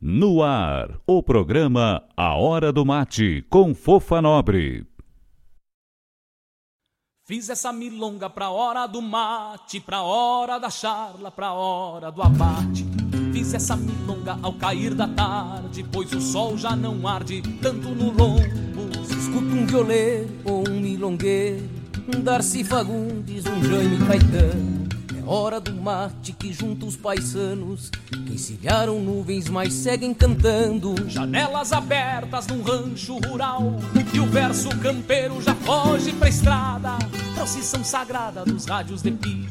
No ar, o programa A Hora do Mate, com Fofa Nobre. Fiz essa milonga pra hora do mate, pra hora da charla, pra hora do abate. Fiz essa milonga ao cair da tarde, pois o sol já não arde tanto no lombo. Escuta um violeiro ou um milongueiro, um Darcy Fagundes, um Jaime Caetano hora do mate que junta os paisanos que encilharam nuvens, mas seguem cantando. Janelas abertas num rancho rural e o verso campeiro já foge pra estrada. Procissão sagrada dos rádios de pilha,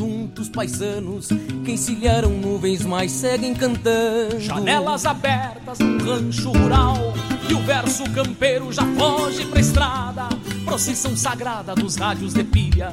juntos paisanos que encilharam nuvens mas seguem cantando. Janelas abertas num rancho rural e o verso campeiro já foge pra estrada. Procissão sagrada dos rádios de pilha,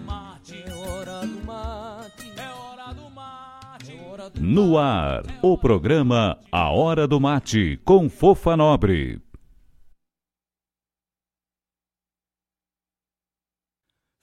No ar, o programa A Hora do Mate, com Fofa Nobre.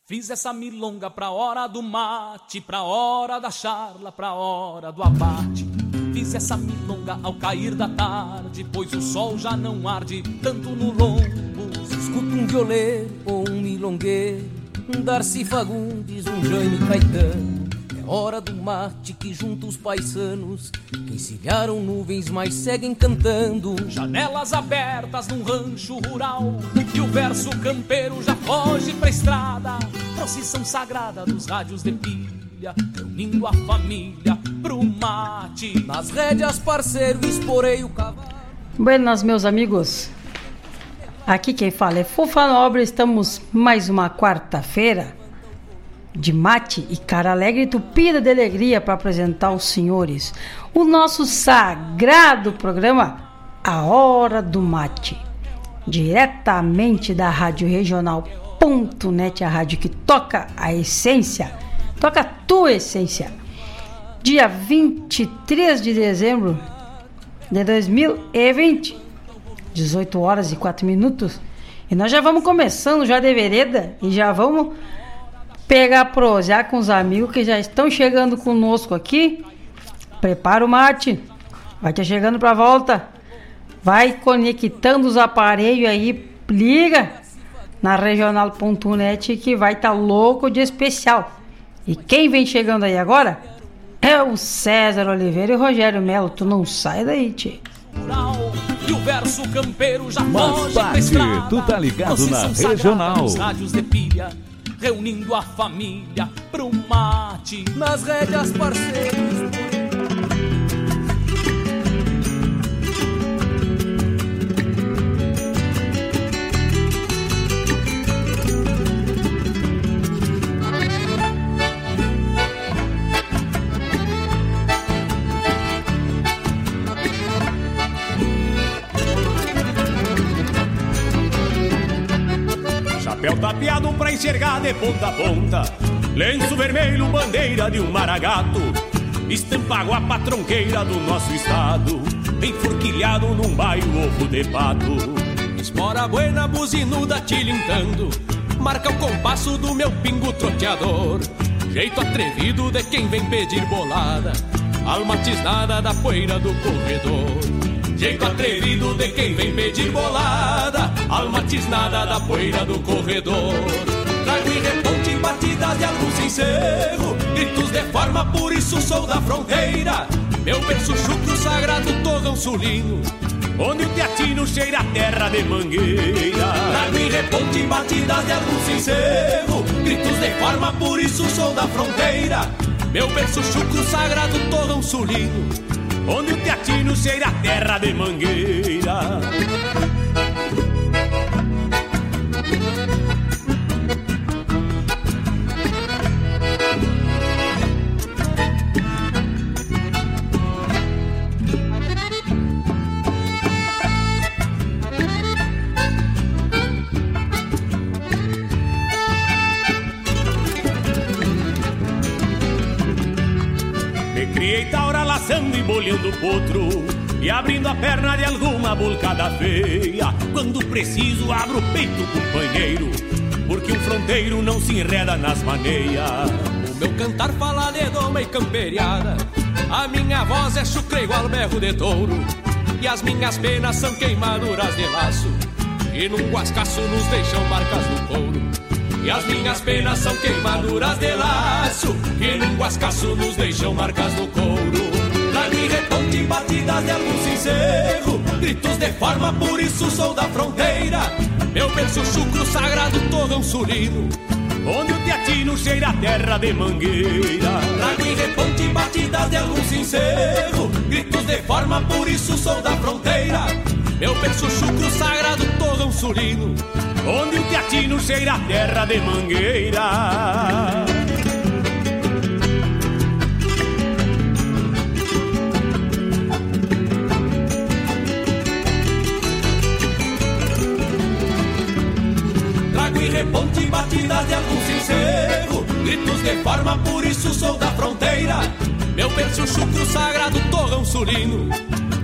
Fiz essa milonga pra hora do mate, pra hora da charla, pra hora do abate. Fiz essa milonga ao cair da tarde, pois o sol já não arde tanto no lombo. Se escuta um violeiro ou um milongueiro, Darcy Fagundes, um Jaime Caetano. É hora do mate que junta os paisanos que encilharam nuvens mas seguem cantando. Janelas abertas num rancho rural e o verso campeiro já foge pra estrada. Procissão sagrada dos rádios de pilha, reunindo a família pro mate. Nas rédeas, parceiro, esporei o cavalo. Buenas, meus amigos. Aqui quem fala é Fofa Nobre. Estamos mais uma quarta-feira de mate e cara alegre tupida de alegria para apresentar aos senhores o nosso sagrado programa A Hora do Mate, diretamente da Rádio Regional.net, a rádio que toca a essência, toca a tua essência. Dia 23 de dezembro de 2020, 18 horas e 4 minutos. E nós já vamos começando já de vereda e já vamos pegar prosear com os amigos que já estão chegando conosco aqui. Prepara o mate. Vai te chegando para volta. Vai conectando os aparelhos aí. Liga na regional.net que vai estar tá louco de especial. E quem vem chegando aí agora é o César Oliveira e Rogério Melo. Tu não sai daí, tio. E o verso campeiro já Mas foge pra parte, estrada. tu tá ligado na sagrada Regional. nos rádios de pilha, reunindo a família pro mate. Nas rédeas parceiros pra enxergar de ponta a ponta. Lenço vermelho, bandeira de um maragato. Estampa a patronqueira do nosso estado. Enforquilhado num baio ovo de pato. Espora buena, buzinuda tilintando. Marca o compasso do meu pingo troteador. Jeito atrevido de quem vem pedir bolada. Alma tisnada da poeira do corredor. Jeito atrevido de quem vem pedir bolada. Alma tisnada da poeira do corredor. Trago e reponte batidas de algum sincero Gritos de forma, por isso sou da fronteira. Meu berço chucro sagrado torrão sulino Onde o teatino cheira a terra de mangueira. Trago e reponte batidas de algum sincero Gritos de forma, por isso sou da fronteira. Meu berço chucro sagrado torrão sulino onde o teatino cheira a terra de mangueira. E bolhando potro E abrindo a perna de alguma bulcada feia. Quando preciso abro o peito, companheiro Porque um fronteiro não se enreda nas maneias. O meu cantar fala de doma e camperiada. A minha voz é chucre igual berro de touro. E as minhas penas são queimaduras de laço. E num guascaço nos deixam marcas no couro. E as minhas penas são queimaduras de laço. Que num guascaço nos deixam marcas no couro reponte batidas de algum sincero Gritos de forma, por isso sou da fronteira. Meu berço chucro sagrado torrão sulino. Onde o teatino cheira a terra de mangueira. Trago e reponte batidas de algum sincero Gritos de forma, por isso sou da fronteira. Meu berço chucro sagrado torrão sulino. Onde o teatino cheira a terra de mangueira reponte batidas de algum sincero Gritos de forma, por isso sou da fronteira. Meu berço chucro sagrado, torrão sulino.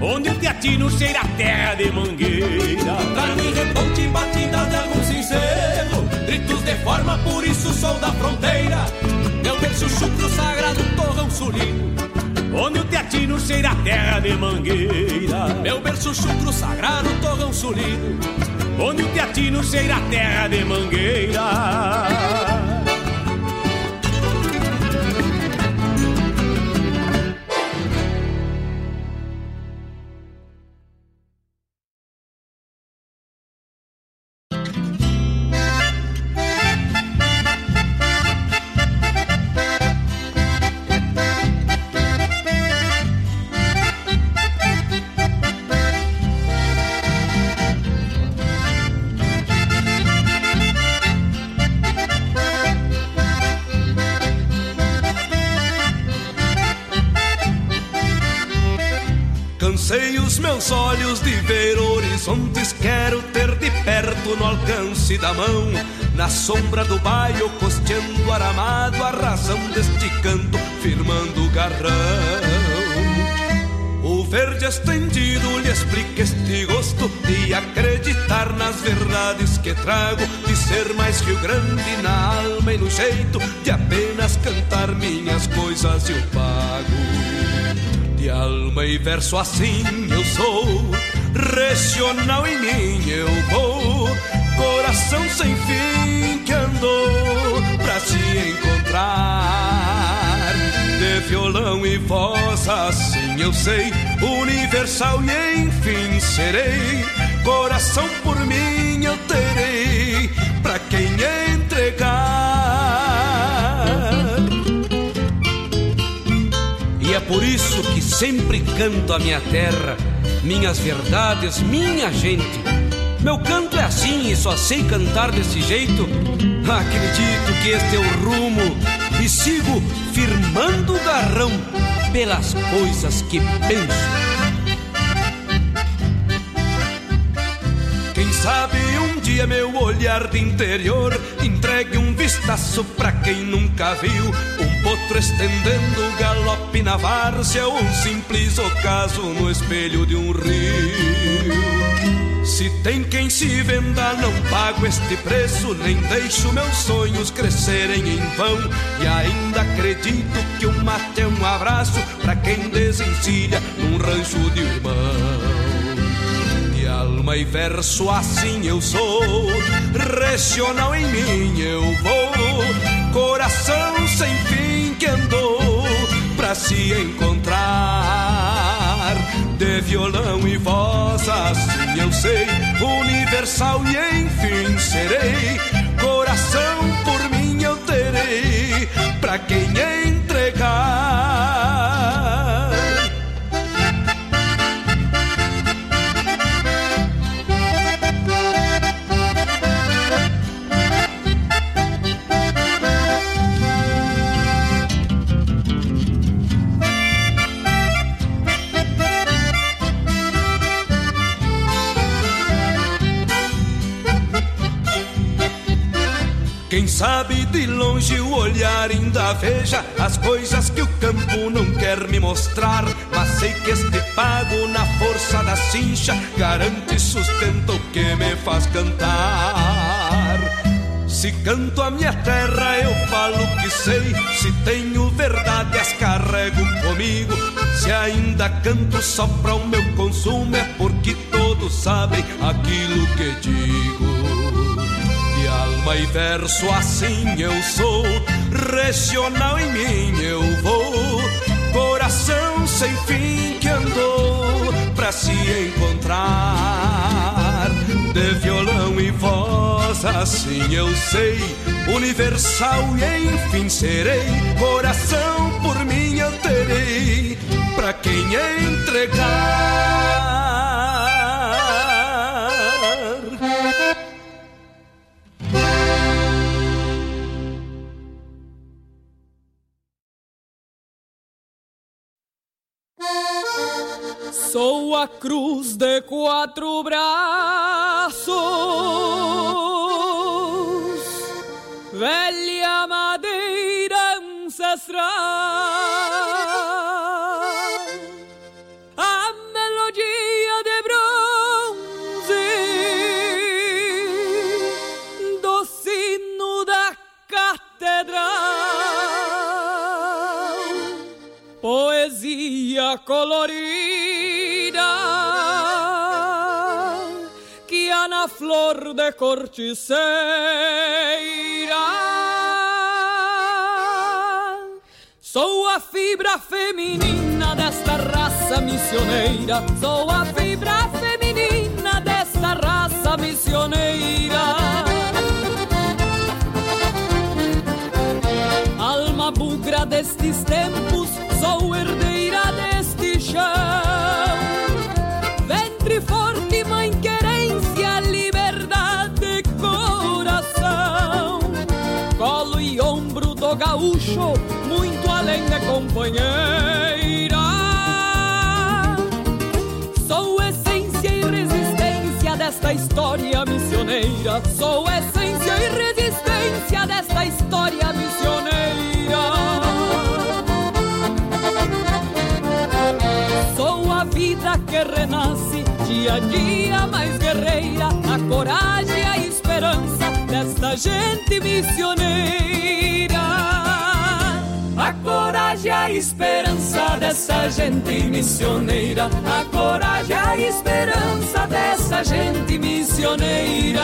Onde o teatino cheira a terra de mangueira. Trago e reponte batidas de algum sincero Gritos de forma, por isso sou da fronteira. Meu berço chucro sagrado, torrão sulino. Onde o teatino cheira a terra de mangueira. Meu berço chucro sagrado, torrão sulino onde o teatino cheira a terra de mangueira. Horizontes quero ter de perto no alcance da mão. Na sombra do baio, costeando aramado, a razão deste canto, firmando o garrão. O verde estendido lhe explica este gosto de acreditar nas verdades que trago, de ser mais Rio Grande na alma e no jeito de apenas cantar minhas coisas eu pago. De alma e verso assim eu sou, regional em mim eu vou, coração sem fim que andou pra se encontrar. De violão e voz, assim eu sei, universal e enfim serei. Coração por mim eu terei, pra quem entregar. E é por isso que sempre canto a minha terra minhas verdades, minha gente. Meu canto é assim e só sei cantar desse jeito. Acredito que este é o rumo e sigo firmando o garrão pelas coisas que penso. Quem sabe um dia meu olhar de interior entregue um vistaço pra quem nunca viu um potro estendendo galope na várzea um simples ocaso no espelho de um rio. Se tem quem se venda, não pago este preço, nem deixo meus sonhos crescerem em vão. E ainda acredito que o mate é um abraço para quem desencilha num rancho de irmão. Alma e verso assim eu sou, regional em mim eu vou, coração sem fim que andou se encontrar de violão e voz, assim eu sei, universal e enfim serei. Coração por mim eu terei, pra quem entregar. Sabe de longe o olhar ainda veja as coisas que o campo não quer me mostrar. Mas sei que este pago na força da cincha garante sustento que me faz cantar. Se canto a minha terra, eu falo que sei. Se tenho verdade, as carrego comigo. Se ainda canto só para o meu consumo, é porque todos sabem aquilo que digo alma e verso assim eu sou, regional em mim eu vou, coração sem fim que andou pra se encontrar. De violão e voz assim eu sei, universal e enfim serei, coração por mim eu terei, pra quem entregar. Sou a cruz de quatro braços, velha madeira ancestral. A melodia de bronze do sino da catedral. Poesia colorida flor de corticeira. Sou a fibra feminina desta raça missioneira. Sou a fibra feminina desta raça missioneira. Alma bugra destes tempos, sou herdeira gaúcho, muito além de companheira. Sou essência e resistência desta história missioneira. Sou essência e resistência desta história missioneira. Sou a vida que renasce dia a dia mais guerreira, a coragem e a esperança desta gente missioneira. A coragem a esperança dessa gente missioneira. A coragem a esperança dessa gente missioneira.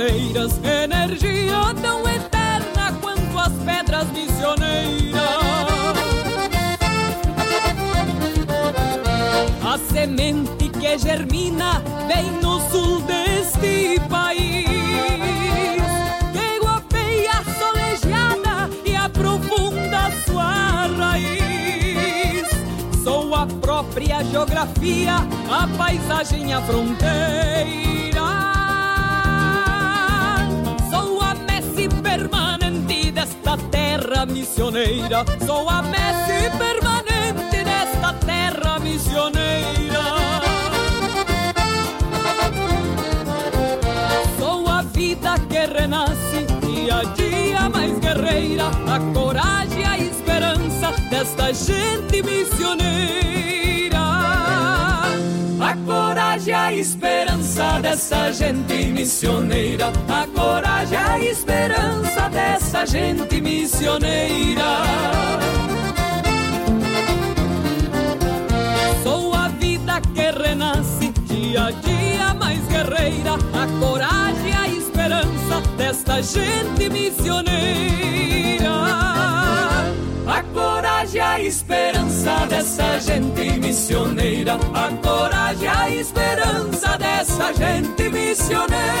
Pedras missioneiras. Energia tão eterna quanto as pedras missioneiras. A semente que germina bem no sul deste país. Que guapeia solegeada e aprofunda sua raiz. Sou a própria geografia, a paisagem, a fronteira. Terra missioneira. Sou a messe permanente desta terra missioneira. Sou a vida que renasce dia a dia mais guerreira, a coragem e a esperança desta gente missioneira. A coragem e a esperança dessa gente missioneira. A coragem e a esperança dessa gente missioneira. Sou a vida que renasce dia a dia mais guerreira, a coragem e a esperança desta gente missioneira. A coragem e a esperança dessa gente missioneira, a coragem e a esperança dessa gente missioneira.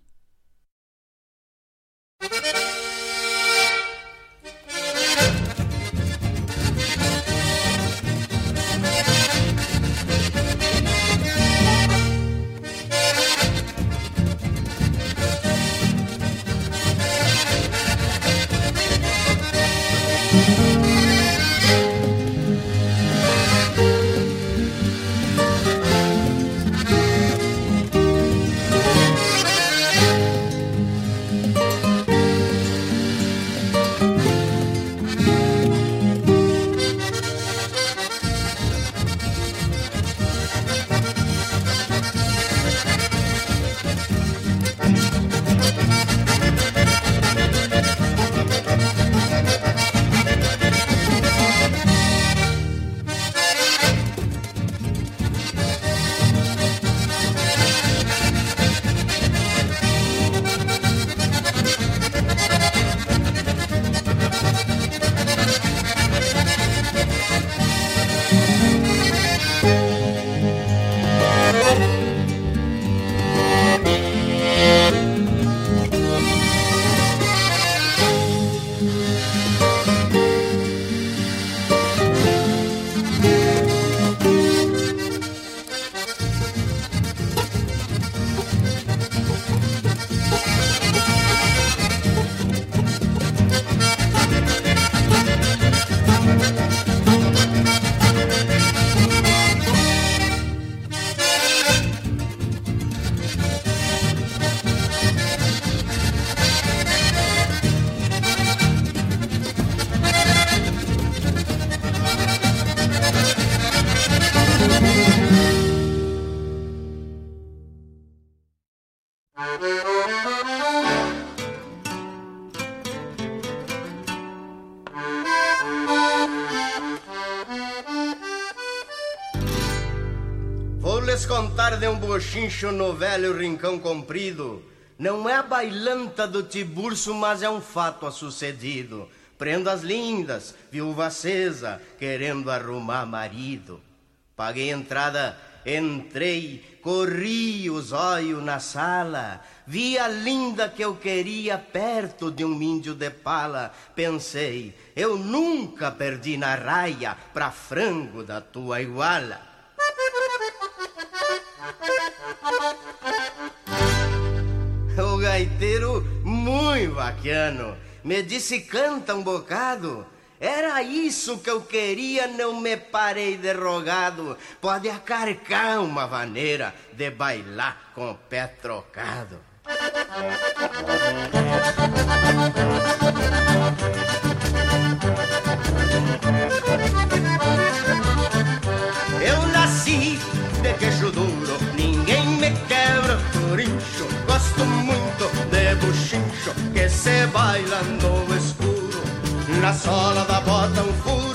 bochincho no velho rincão comprido. Não é a bailanta do Tiburcio, mas é um fato a sucedido. Prendas lindas, viúva acesa, querendo arrumar marido. Paguei entrada, entrei, corri os olhos na sala. Vi a linda que eu queria perto de um índio de pala. Pensei, eu nunca perdi na raia pra frango da tua iguala. O gaiteiro, muito bacano, me disse canta um bocado. Era isso que eu queria, não me parei derrogado. Pode acarcar uma maneira de bailar com o pé trocado. Quebra por incho. Gosto muito de buchincho que se baila no escuro. Na sola da bota um furo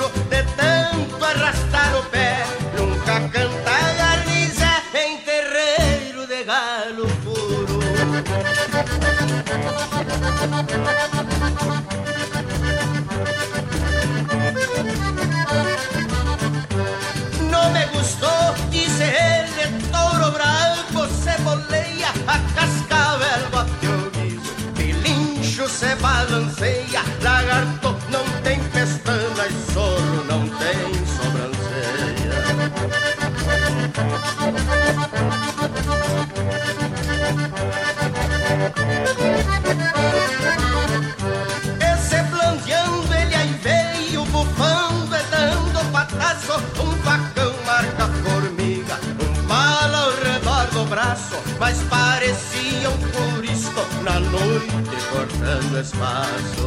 braço Mas parecia um curisto na noite cortando espaço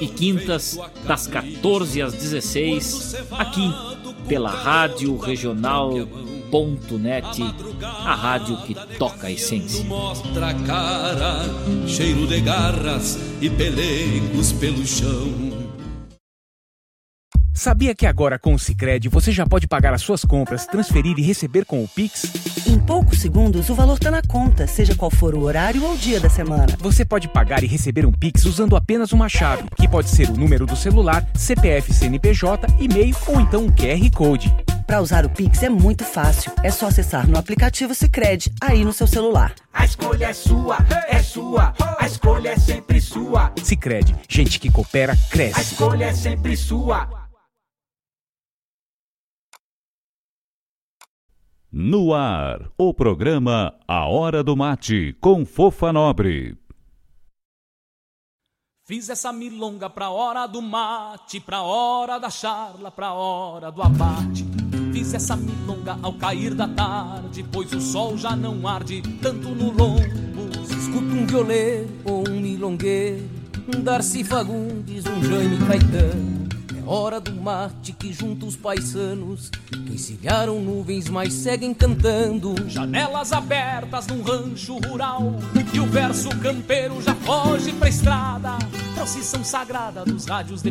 e quintas, das 14 às 16, aqui pela Rádio Regional.net, a rádio que toca a essência. Mostra a cara, cheiro de garras e pelegos pelo chão. Sabia que agora com o Sicredi você já pode pagar as suas compras, transferir e receber com o Pix? Em poucos segundos, o valor está na conta, seja qual for o horário ou dia da semana. Você pode pagar e receber um Pix usando apenas uma chave, que pode ser o número do celular, CPF, CNPJ, e-mail ou então um QR Code. Para usar o Pix é muito fácil. É só acessar no aplicativo Sicredi aí no seu celular. A escolha é sua, é sua. A escolha é sempre sua. Sicredi, gente que coopera cresce. A escolha é sempre sua. No ar, o programa A Hora do Mate, com Fofa Nobre. Fiz essa milonga pra hora do mate, pra hora da charla, pra hora do abate. Fiz essa milonga ao cair da tarde, pois o sol já não arde tanto no lombo. Escuta um violeiro ou um milongueiro, um Darcy Fagundes, um Jaime Caetano hora do mate que junta os paisanos que encilharam nuvens, mas seguem cantando. Janelas abertas num rancho rural e o verso campeiro já foge pra estrada. Procissão sagrada dos rádios de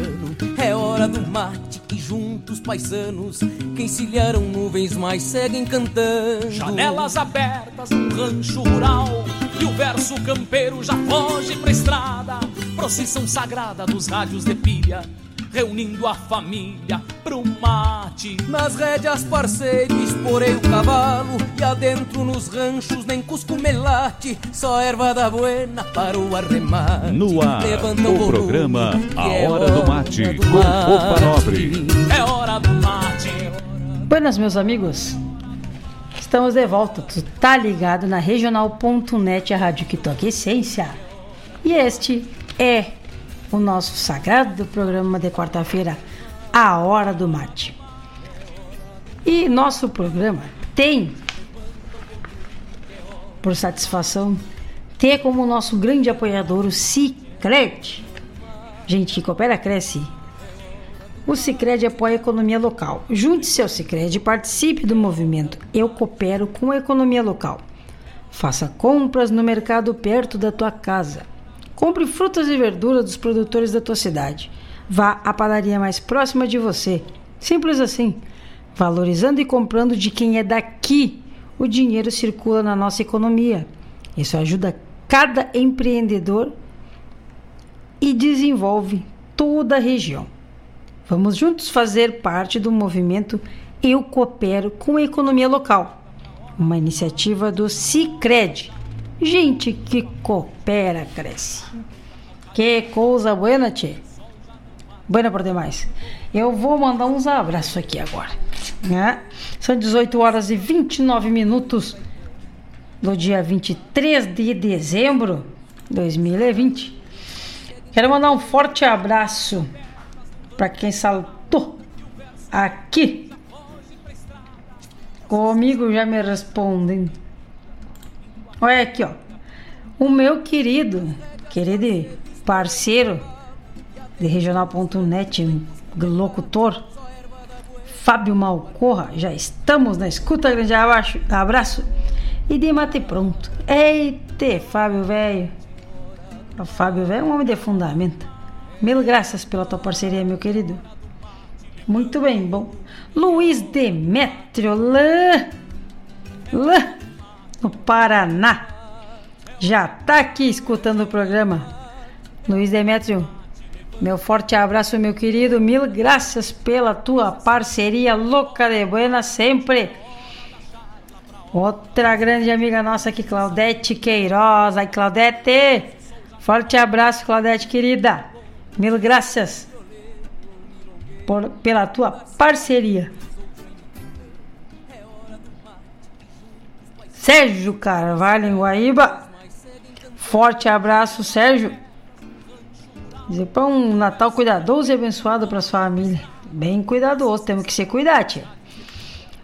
é hora do mate que juntos paisanos que encilharam nuvens mas seguem cantando. Janelas abertas num rancho rural e o verso campeiro já foge pra estrada. Procissão sagrada dos rádios de pilha, reunindo a família pro mate. Nas rédeas, parceiro, esporei o cavalo e adentro nos ranchos nem cusco melate, só erva da buena para o arremate. No ar, Levanta o volume, programa A é Hora do Mate, do com mate. Nobre. É hora do mate. Buenas, meus amigos. Estamos de volta. Tu tá ligado na regional.net, a rádio que toca essência. E este é o nosso sagrado programa de quarta-feira, A Hora do Mate. E nosso programa tem, por satisfação, ter como nosso grande apoiador o Cicred. Gente que coopera, cresce. O Cicred apoia a economia local. Junte-se ao Cicred e participe do movimento Eu Coopero com a Economia Local. Faça compras no mercado perto da tua casa. Compre frutas e verduras dos produtores da tua cidade. Vá à padaria mais próxima de você. Simples assim. Valorizando e comprando de quem é daqui, o dinheiro circula na nossa economia. Isso ajuda cada empreendedor e desenvolve toda a região. Vamos juntos fazer parte do movimento Eu Coopero com a Economia Local, uma iniciativa do Cicred. Gente que coopera, cresce. Que coisa buena, tchê. Buena por demais. Eu vou mandar uns abraços aqui agora. Né? São 18 horas e 29 minutos do dia 23 de dezembro de 2020. Quero mandar um forte abraço para quem saltou aqui comigo já me respondem. Olha aqui, ó. O meu querido, querido parceiro de regional.net, locutor Fábio Malcorra, já estamos na escuta, grande abaixo, abraço e de mate pronto. Eita, Fábio velho. O Fábio velho é um homem de fundamento. Mil graças pela tua parceria, meu querido. Muito bem, bom. Luiz Demétrio, lá, lá no Paraná. Já tá aqui escutando o programa. Luiz Demétrio, meu forte abraço, meu querido. Mil graças pela tua parceria louca de buena sempre. Outra grande amiga nossa aqui, Claudete Queiroz. Ai, Claudete, forte abraço, Claudete querida. Mil graças por, pela tua parceria. Sérgio Carvalho em Guaíba. Forte abraço, Sérgio. Dizer para um Natal cuidadoso e abençoado para sua família. Bem cuidadoso, temos que se cuidar, tia.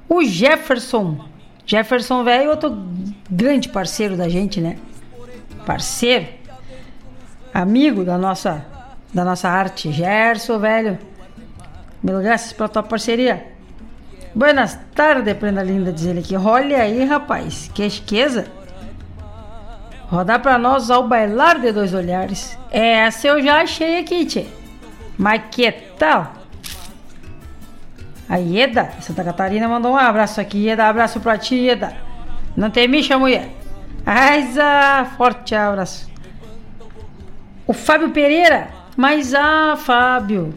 O Jefferson. Jefferson velho, tô grande parceiro da gente, né? Parceiro, amigo da nossa, da nossa arte. Gerson, velho. Mil graças pela tua parceria. Buenas tardes, prenda linda, diz ele aqui. Olha aí, rapaz, que esqueza. Rodar pra nós ao bailar de dois olhares. Essa eu já achei aqui, tchê. Mas que tal? A Ieda, Santa Catarina, mandou um abraço aqui. Ieda, abraço pra ti, Ieda. Não tem micha, mulher. Aiza, forte abraço. O Fábio Pereira. Mas, ah, Fábio.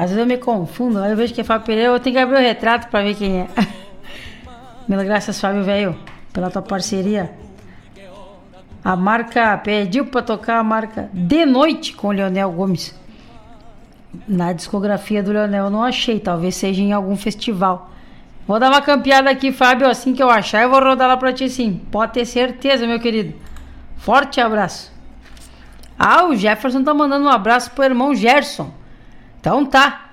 Às vezes eu me confundo. Aí eu vejo que é Fábio Pereira, eu tenho que abrir o retrato pra ver quem é. Mil graças, Fábio, velho, pela tua parceria. A marca pediu pra tocar a marca De Noite com o Leonel Gomes. Na discografia do Leonel eu não achei, talvez seja em algum festival. Vou dar uma campeada aqui, Fábio, assim que eu achar eu vou rodar lá pra ti sim. Pode ter certeza, meu querido. Forte abraço. Ah, o Jefferson tá mandando um abraço pro irmão Gerson. Então tá.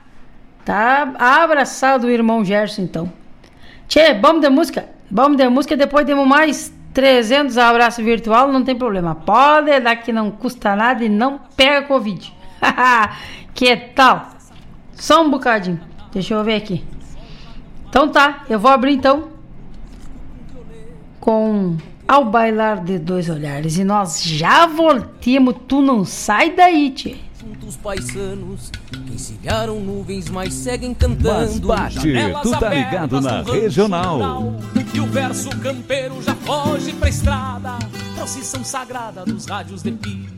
Tá abraçado o irmão Gerson, então. Tchê, vamos de música? Vamos de música, depois temos mais 300 abraço virtual, não tem problema. Pode dar que não custa nada e não pega Covid. que tal? Só um bocadinho. Deixa eu ver aqui. Então tá, eu vou abrir então com Ao Bailar de Dois Olhares. E nós já voltemos, tu não sai daí, tchê. Juntos paisanos que encilharam nuvens, mas seguem cantando. Mas bate, tu tá ligado na regional. E o verso campeiro já foge pra estrada. Procissão sagrada dos rádios de pilha.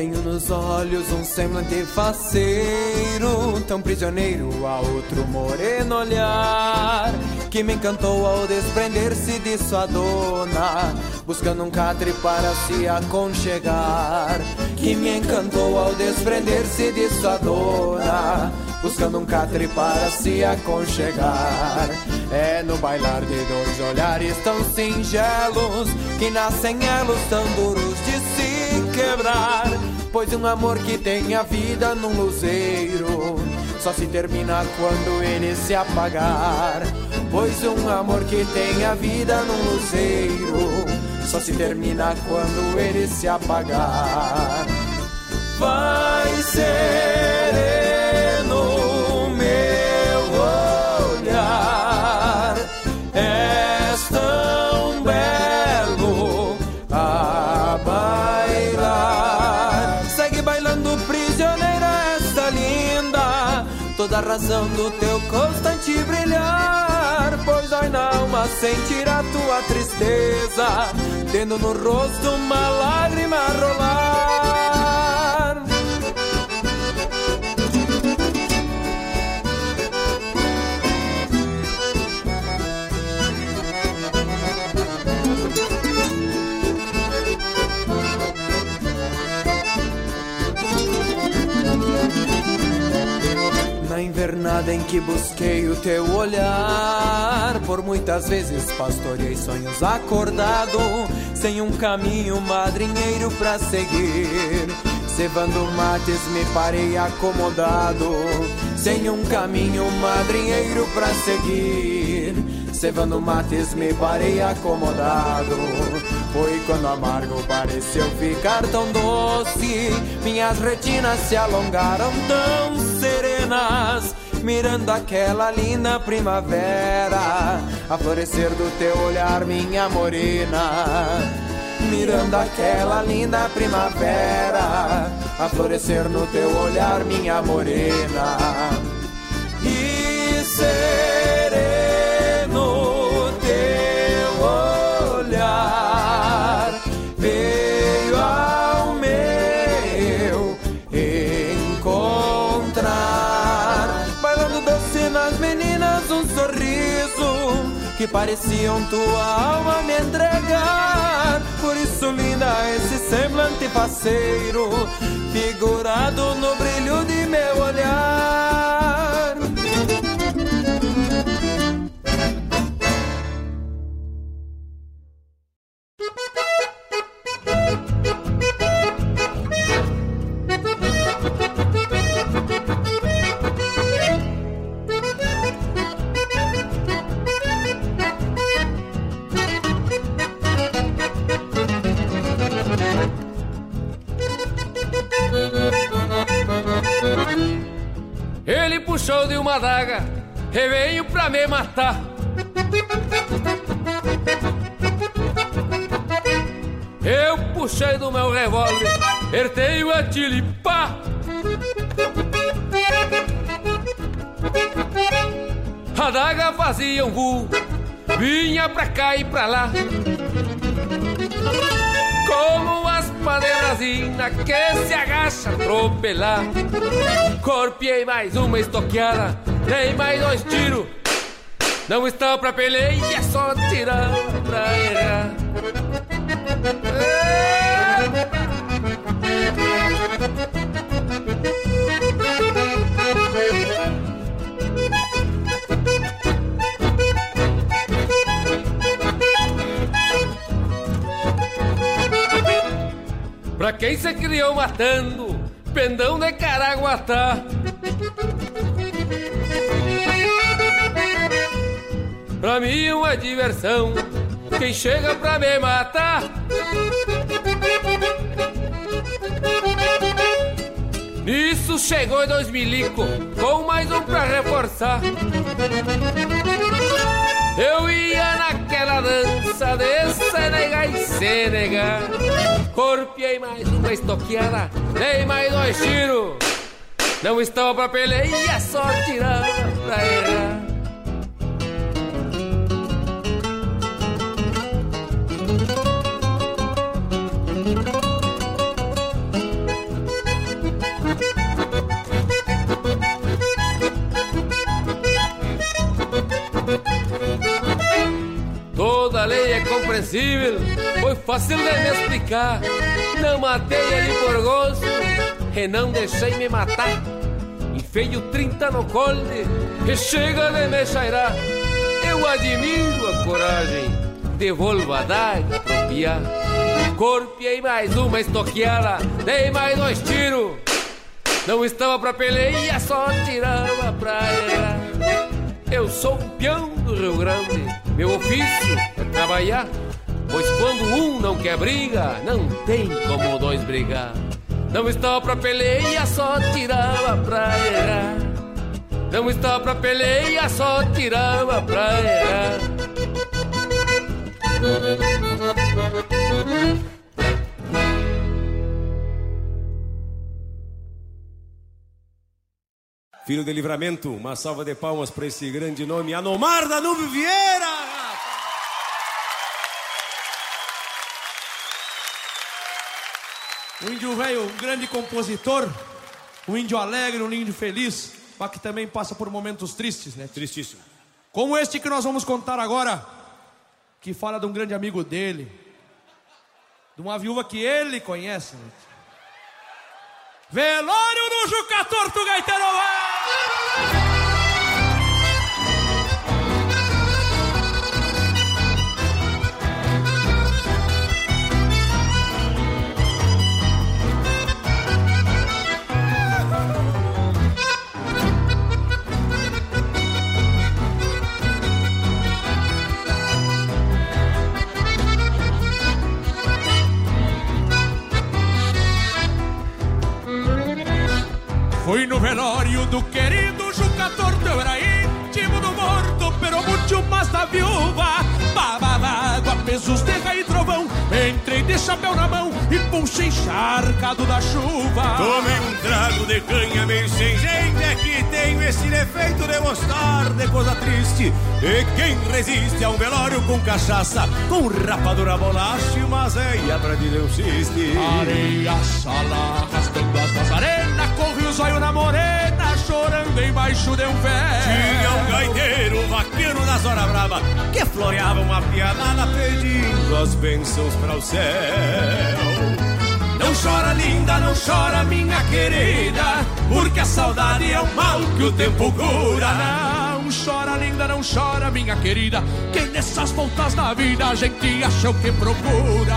Tenho nos olhos um semblante faceiro, tão prisioneiro a outro moreno olhar, que me encantou ao desprender-se de sua dona, buscando um catre para se aconchegar. Que me encantou ao desprender-se de sua dona, buscando um catre para se aconchegar. É no bailar de dois olhares tão singelos, que nascem elos tão duros de se quebrar. Pois um amor que tem a vida num luzeiro só se termina quando ele se apagar. Pois um amor que tem a vida num luzeiro só se termina quando ele se apagar. Vai sereno sentir a tua tristeza, tendo no rosto uma lágrima rolar. Invernada em que busquei o teu olhar, por muitas vezes pastorei sonhos acordado, sem um caminho madrinheiro pra seguir. Cevando mates me parei acomodado, sem um caminho madrinheiro pra seguir. Cevando mates me parei acomodado. Foi quando amargo pareceu ficar tão doce. Minhas retinas se alongaram tão serenas. Mirando aquela linda primavera, a florescer do teu olhar, minha morena. Mirando aquela linda primavera, a florescer no teu olhar, minha morena. E sereno que pareciam tua alma me entregar. Por isso, linda, esse semblante faceiro, figurado no brilho de meu olhar. De uma daga e veio pra me matar. Eu puxei do meu revólver, ertei o atilipá. A daga fazia um voo, vinha pra cá e pra lá. Como as padeirasinas que se agacha atropelar. Corpiei mais uma estoqueada, dei mais dois tiros. Não está pra peleia, é só tirar pra errar. Pra quem se criou matando, pendão de Caraguatá. Pra mim uma diversão, quem chega pra me matar. Nisso chegou dois milico, com mais um pra reforçar. Eu ia naquela dança de Senegal e Senegal. Corpiei mais uma estoqueada, dei mais dois tiros. Não estava pra peleia, só tirar pra errar. Foi fácil de me explicar. Não matei ele por gosto e não deixei me matar. Enfeio 30 no colde e chega de me cheirar. Eu admiro a coragem, devolvo a daga pro piá. Corpiei mais uma estoqueada, dei mais dois tiros. Não estava pra peleia, só tirava pra errar. Eu sou um peão do Rio Grande, meu ofício é. Pois quando um não quer briga, não tem como dois brigar. Não estava pra peleia, só tirava pra errar. Não estava pra peleia, só tirava pra errar. Filho de Livramento, uma salva de palmas para esse grande nome, Anomar Danúbio Vieira! Um índio velho, um grande compositor, um índio alegre, um índio feliz, mas que também passa por momentos tristes, né? Tristíssimo. Como este que nós vamos contar agora, que fala de um grande amigo dele, de uma viúva que ele conhece. Né? Velório do Juca Torto Gaetano Fui no velório do querido Juca era íntimo do morto, pero muito mais da viúva. Babava água, pesos de rei e trovão, entrei de chapéu na mão e pulsei encharcado da chuva. Tomei um trago de canha meio sem gente, é que tenho esse defeito de gostar de coisa triste. E quem resiste a um velório com cachaça, com rapadura bolacha e uma zeia pra de não xiste. Areia, sala, arrastando as nazarenas, corre o zóio na morena, chorando embaixo de um véu. Tinha um gaiteiro vaqueiro nas horas brava, que floreava uma pianada pedindo as bênçãos para o céu. Não chora, linda, não chora, minha querida, porque a saudade é o mal que o tempo cura. Chora, linda, não chora, minha querida, que nessas voltas da vida a gente acha o que procura.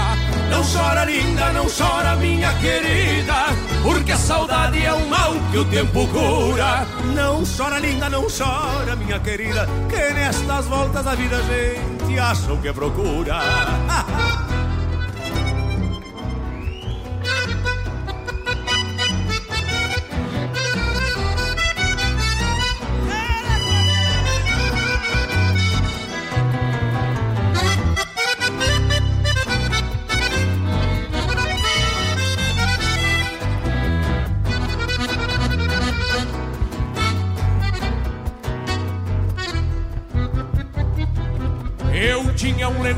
Não chora, linda, não chora, minha querida, porque a saudade é o mal que o tempo cura. Não chora, linda, não chora, minha querida, que nestas voltas da vida a gente acha o que procura.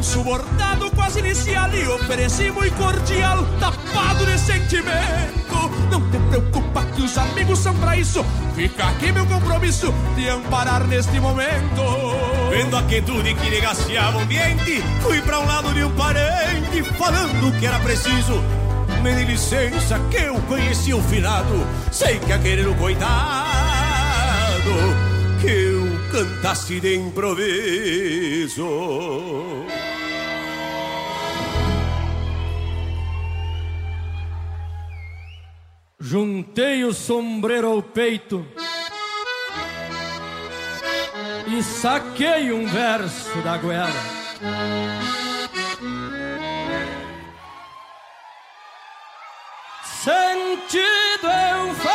lenço bordado quase inicial e ofereci muito cordial, tapado de sentimento. Não te preocupa que os amigos são pra isso. Fica aqui meu compromisso de amparar neste momento. Vendo a quietude que negaciava o ambiente, fui pra um lado de um parente, falando que era preciso. Me dê licença que eu conheci o finado, sei que aquele coitado, que eu cantasse de improviso. Juntei o sombreiro ao peito e saquei um verso da goela. Sentido eu faço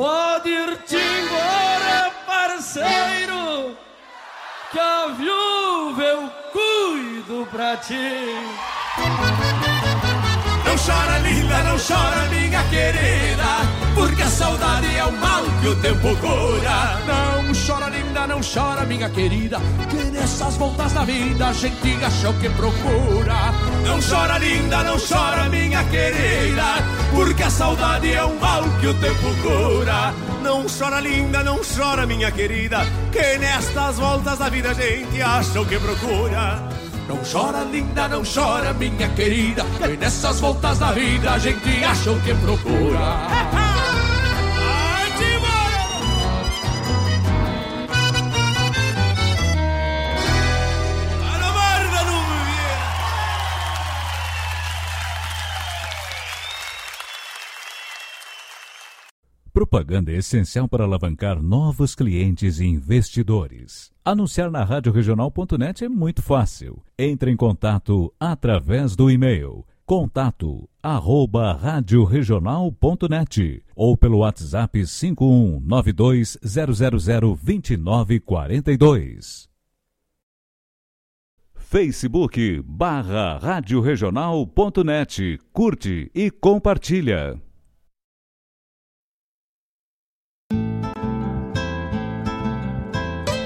pode ir-te embora, parceiro, que a viúva eu cuido pra ti. Chora, linda, não chora, minha querida, porque a saudade é o mal que o tempo cura. Não chora, linda, não chora, minha querida, que nessas voltas da vida a gente acha o que procura. Não chora, linda, não chora, minha querida, porque a saudade é um mal que o tempo cura. Não chora, linda, não chora, minha querida, que nestas voltas da vida a gente acha o que procura. Não chora, linda, não chora, minha querida, que nessas voltas da vida a gente acha o que procura. Propaganda é essencial para alavancar novos clientes e investidores. Anunciar na radioregional.net é muito fácil. Entre em contato através do e-mail contato arroba radioregional.net ou pelo WhatsApp 51920002942. Facebook barra radioregional.net. Curte e compartilha.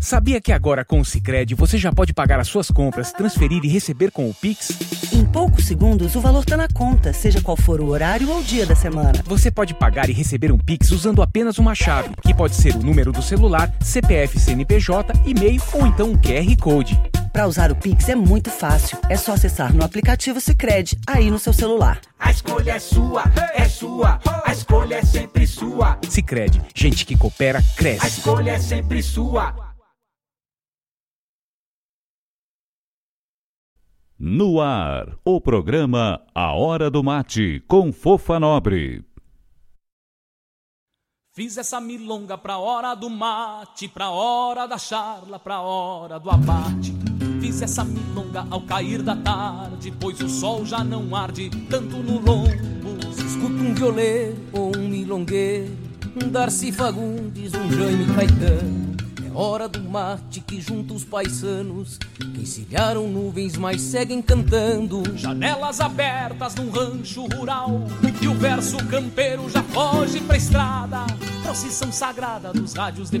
Sabia que agora com o Sicredi você já pode pagar as suas compras, transferir e receber com o Pix? Em poucos segundos, o valor está na conta, seja qual for o horário ou o dia da semana. Você pode pagar e receber um Pix usando apenas uma chave, que pode ser o número do celular, CPF CNPJ, e-mail ou então um QR Code. Para usar o Pix é muito fácil. É só acessar no aplicativo Sicredi aí no seu celular. A escolha é sua, é sua. A escolha é sempre sua. Sicredi, gente que coopera cresce. A escolha é sempre sua. No ar, o programa A Hora do Mate, com Fofa Nobre. Fiz essa milonga pra hora do mate, pra hora da charla, pra hora do abate. Fiz essa milonga ao cair da tarde, pois o sol já não arde tanto no lombo. Se escuta um violeiro ou um milongueiro, um Darcy Fagundes, um Jaime Caetano. Hora do mate que junta os paisanos que encilharam nuvens, mas seguem cantando. Janelas abertas num rancho rural e o verso campeiro já foge pra estrada. Procissão sagrada dos rádios de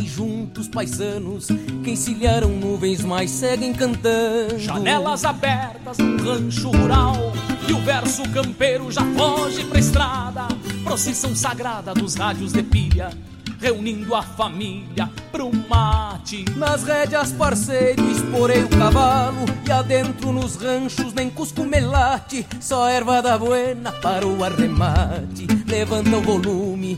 juntos paisanos que encilharam nuvens mas seguem cantando. Janelas abertas num rancho rural e o verso campeiro já foge pra estrada. Procissão sagrada dos rádios de pilha reunindo a família pro mate. Nas rédeas, parceiro, esporei o cavalo e adentro nos ranchos nem cusco melate, só erva da buena para o arremate. Levanta o volume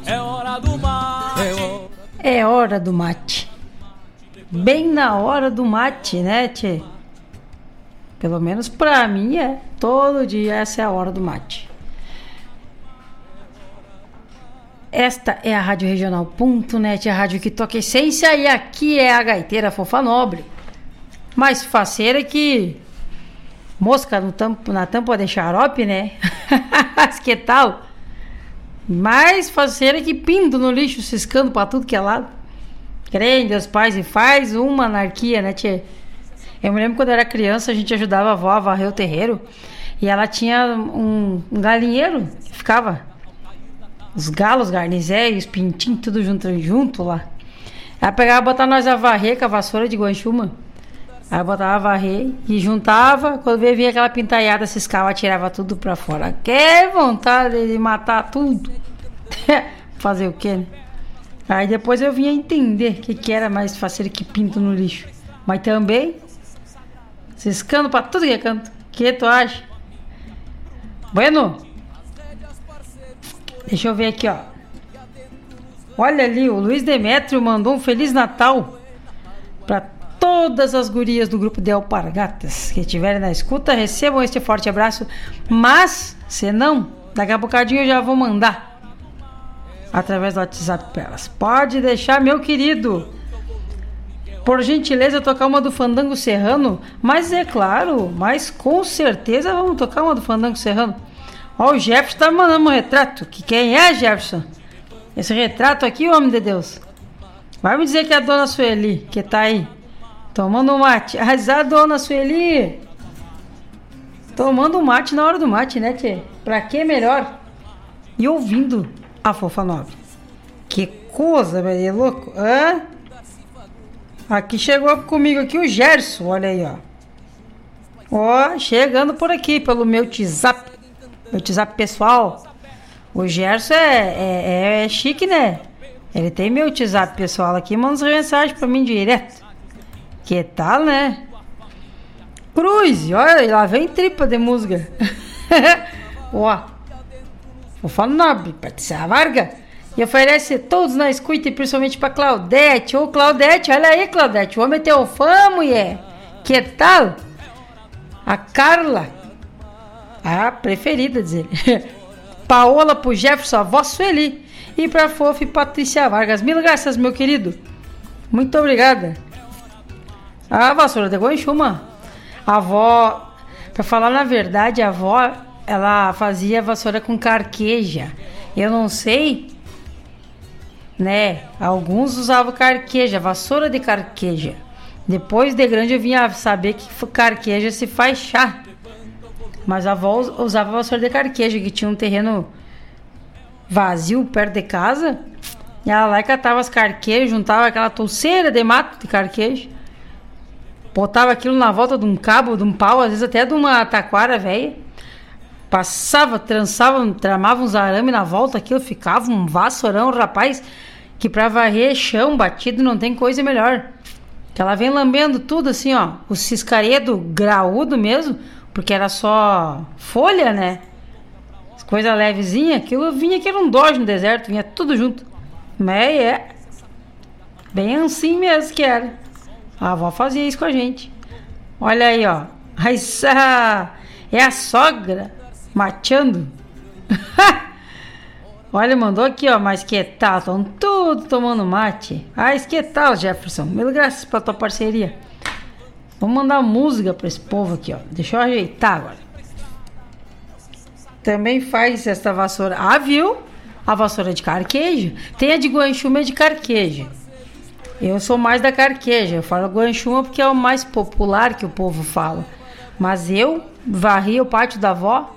É hora do mate. Bem na hora do mate, né, Tchê? Pelo menos pra mim é. Todo dia essa é a hora do mate. Esta é a Rádio Regional.net, a rádio que toca essência, e aqui é a gaiteira fofa nobre. Mais faceira que mosca no tampo, na tampa de xarope, né? que tal? Mais faceira que pinto no lixo, ciscando pra tudo que é lado. Crê em Deus pais e faz uma anarquia, né, tchê? Eu me lembro quando eu era criança, a gente ajudava a avó a varrer o terreiro. E ela tinha um, galinheiro que ficava os galos, os pintinhos tudo junto, junto lá. Ela pegava e botava nós a varrer com a vassoura de guanchuma. Aí botava varrer e juntava. Quando vinha aquela pintaiada, ciscava, tirava tudo pra fora. Que vontade de matar tudo. Fazer o quê, né? Aí depois eu vinha entender o que, que era mais fazer que pinto no lixo. Mas também, ciscando pra tudo que é canto. que tu acha? Bueno, deixa eu ver aqui, ó. Olha ali, o Luiz Demétrio mandou um Feliz Natal para todas as gurias do grupo de Alpargatas que estiverem na escuta. Recebam este forte abraço. Mas, se não, daqui a bocadinho eu já vou mandar através do WhatsApp para elas. Pode deixar, meu querido. Por gentileza, tocar uma do Fandango Serrano. Mas é claro, mas com certeza vamos tocar uma do Fandango Serrano. Ó, o Jefferson tá mandando um retrato. Que quem é, Jefferson? Esse retrato aqui, homem de Deus. Vai me dizer que é a dona Sueli, que tá aí. Tomando mate. Arrasar a dona Sueli. Tomando mate na hora do mate, né, Tchê? Pra que melhor? E ouvindo a fofa nobre. Que coisa, velho, é louco. Hã? Aqui chegou comigo aqui o Gerson, olha aí, ó. Ó, chegando por aqui pelo meu WhatsApp. Meu WhatsApp pessoal. O Gerson é, é, é chique, né? Ele tem meu WhatsApp pessoal aqui, manda mensagem pra mim direto. Que tal, né? Cruz, olha, lá vem tripa de música. Ó, vou falar nobre, Patrícia Varga. E oferece todos na escuta e principalmente pra Claudete. Ô, Claudete, olha aí, Claudete. O homem tem o fã, mulher. Que tal? A Carla. A preferida, dizer. Paola pro Jefferson, a voz Sueli. E pra Fofa e Patrícia Vargas. Mil graças, meu querido. Muito obrigada. A vassoura de Guanchuma. A avó, pra falar na verdade, a avó, ela fazia vassoura com carqueja. Eu não sei, né? Alguns usavam carqueja, vassoura de carqueja. Depois de grande eu vinha saber que carqueja se faz chá. Mas a avó usava vassoura de carqueja, que tinha um terreno vazio perto de casa. E ela lá catava as carquejas, juntava aquela touceira de mato de carqueja. Botava aquilo na volta de um cabo, de um pau, às vezes até de uma taquara velha. Passava, trançava, tramava uns arame na volta, aquilo ficava um vassourão, rapaz, que pra varrer chão batido não tem coisa melhor. Que ela vem lambendo tudo assim, ó. O ciscaredo graúdo mesmo, porque era só folha, né? Coisa levezinha, aquilo vinha que era um doge no deserto, vinha tudo junto. Mas é. Bem assim mesmo que era. A avó fazia isso com a gente. Olha aí, ó. Essa é a sogra mateando. Olha, mandou aqui, ó, mas que tal? Estão tudo tomando mate. Ah, que tal, Jefferson? Mil graças pela tua parceria. Vamos mandar música para esse povo aqui, ó. Deixa eu ajeitar agora. Também faz esta vassoura. Ah, viu? A vassoura de carquejo. Tem a de guanchuma de carquejo. Eu sou mais da carqueja. Eu falo guanchuma porque é o mais popular que o povo fala. Mas eu varri o pátio da avó,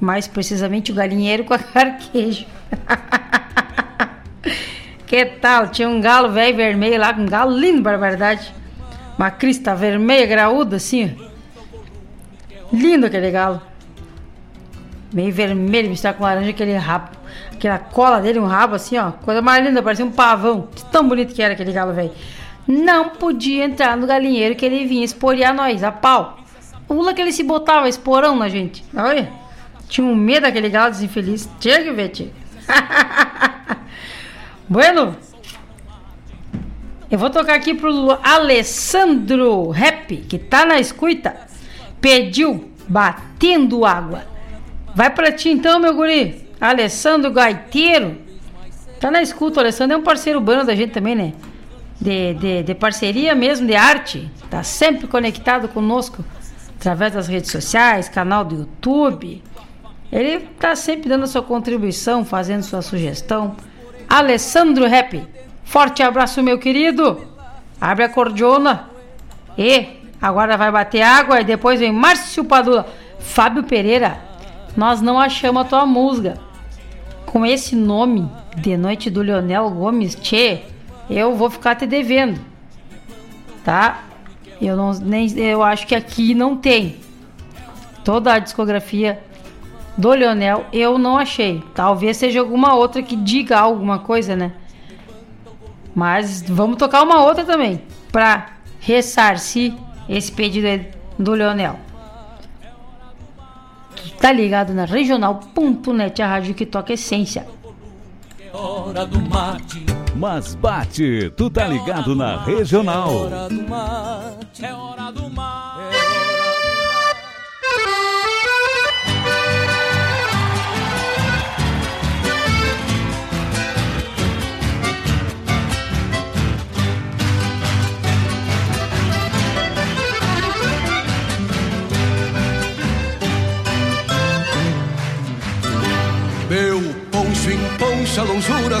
mais precisamente o galinheiro com a carqueja. que tal? Tinha um galo velho vermelho lá, um galo lindo, barbaridade. Uma crista vermelha, graúda, assim. Lindo aquele galo. Meio vermelho, misturado com laranja, aquele rabo. Aquela cola dele, um rabo assim, ó. Coisa mais linda, parecia um pavão. Tão bonito que era aquele galo velho. Não podia entrar no galinheiro que ele vinha esporear nós, a pau. Pula que ele se botava esporão na gente. Olha. Tinha um medo daquele galo desinfeliz. Tinha que ver, bueno. Eu vou tocar aqui pro Alessandro Rap, que tá na escuta. Pediu Batendo Água. Vai pra ti então, meu guri. Alessandro Gaiteiro. Tá na escuta, o Alessandro é um parceiro bano da gente também, né? De, de, de parceria mesmo, de arte. Tá sempre conectado conosco através das redes sociais, canal do YouTube. Ele tá sempre dando a sua contribuição, fazendo sua sugestão. Alessandro Rap, forte abraço, meu querido. Abre a cordiona. E agora vai bater água e depois vem Márcio Padula. Fábio Pereira, nós não achamos a tua música. Com esse nome, De Noite do Leonel Gomes, tchê, eu vou ficar te devendo. Tá? Eu não nem eu acho que aqui não tem. Toda a discografia do Leonel eu não achei. Talvez seja alguma outra que diga alguma coisa, né? Mas vamos tocar uma outra também para ressarcir esse pedido do Leonel. Tá ligado na regional.net, a rádio que toca essência. Hora do mate. Mas bate, tu tá ligado na regional. É hora do mate, é hora do mate.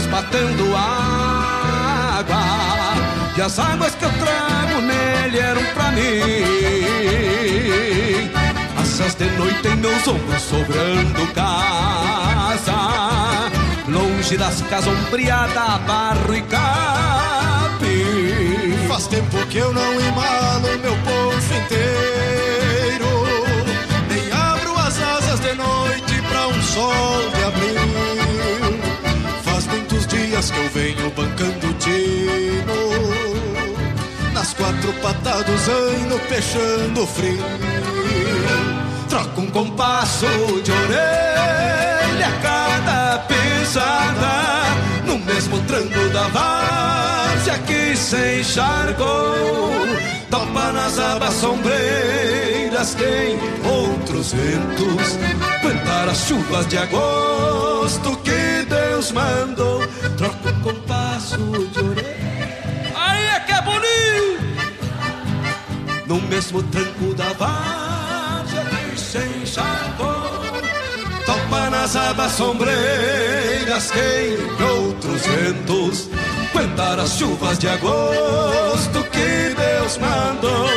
Batendo água. E as águas que eu trago nele eram pra mim. Assas de noite em meus ombros sobrando casa. Longe das casas ombreada, barro e capim. Faz tempo que eu não emalo meu poncho inteiro. Nem abro as asas de noite pra um sol de abril. Dias que eu venho bancando tino. Nas quatro patadas ando fechando frio. Troco um compasso de orelha a cada pisada. No mesmo tranco da várzea que se encharcou. Topa nas abas sombreiras quem outros ventos Cantar as chuvas de agosto que Deus mandou. Troca um compasso de orelha Aí é que é bonito. No mesmo tranco da várzea que se encharcou Topa nas abas sombreiras quem outros ventos. Cantar as chuvas de agosto que Deus mandou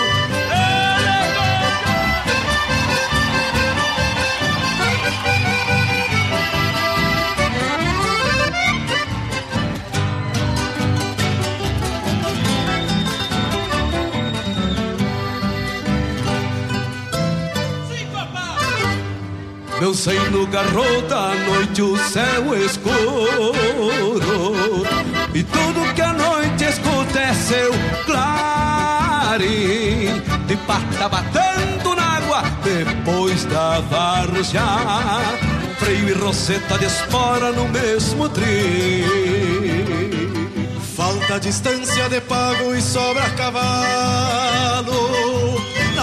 Meu seio garrou da noite o céu escuro E tudo que a noite escuta é seu claro camarim de pata batendo na água depois da várzea. Freio e roseta de espora no mesmo trio. Falta distância de pago e sobra cavalo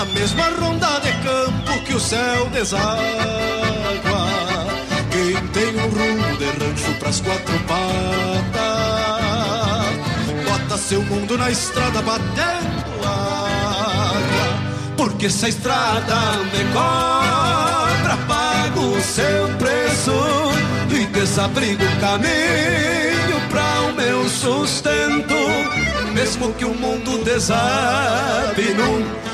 Na mesma ronda de campo que o céu deságua Quem tem um rumo de rancho pras quatro patas Bota seu mundo na estrada batendo água Porque se a estrada me cobra Pago seu preço e desabrigo o caminho pra o meu sustento. Mesmo que o mundo desabe num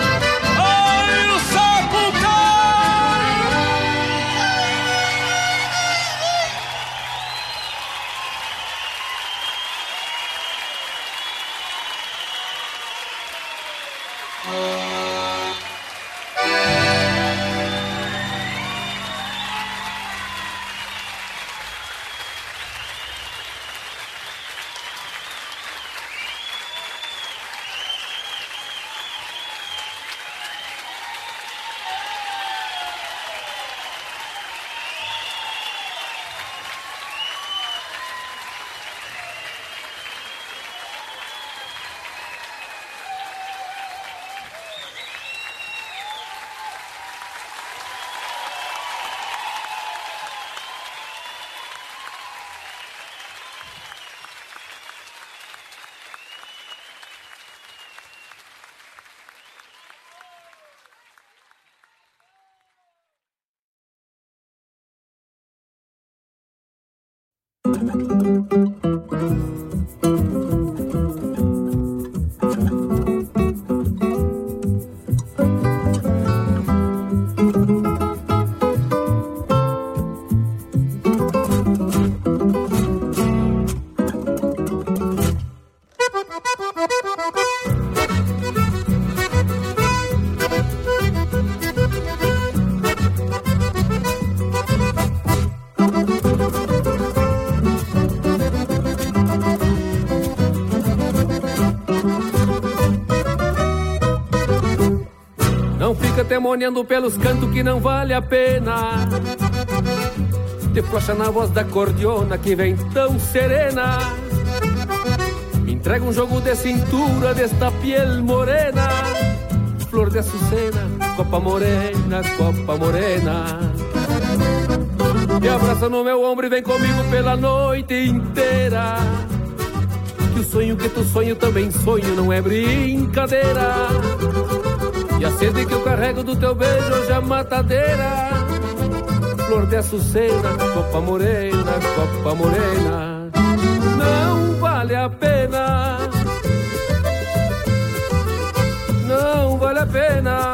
Temoniando pelos cantos que não vale a pena. Te flocha na voz da cordiona que vem tão serena. Me entrega um jogo de cintura desta piel morena. Flor de açucena, copa morena, copa morena. Me abraça no meu ombro e vem comigo pela noite inteira. Que o sonho que tu sonho também sonho, não é brincadeira. E a sede que eu carrego do teu beijo hoje é matadeira. Flor de açucena, copa morena, copa morena. Não vale a pena. Não vale a pena.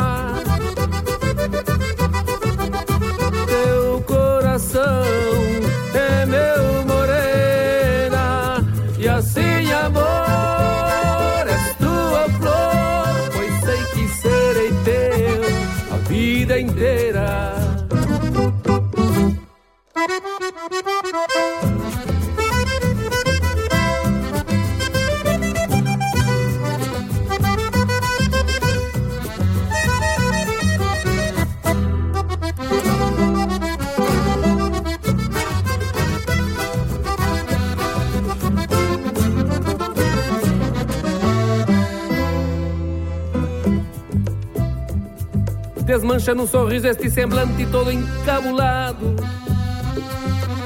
Desmancha num sorriso este semblante todo encabulado.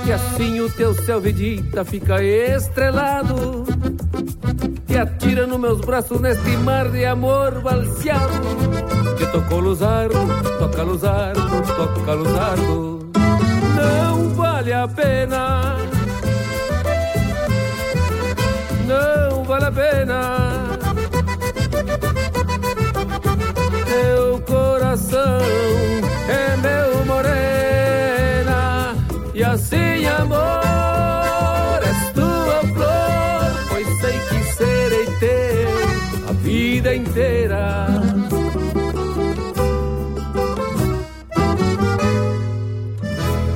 Que assim o teu céu vedita fica estrelado. Que atira nos meus braços neste mar de amor balseado. Que tocou luzardo, toca luzardo, toca luzardo. Não vale a pena. Não vale a pena. amor, és tua flor, pois sei que serei teu a vida inteira.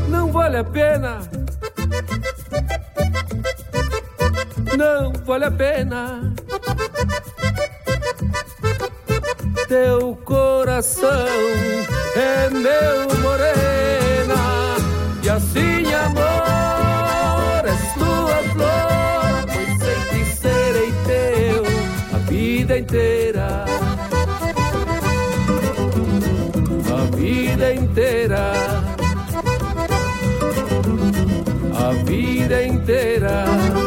Não vale a pena, não vale a pena. Teu coração é meu morena. E assim, amor, és tua flor, pois sei que serei teu a vida inteira. A vida inteira. A vida inteira.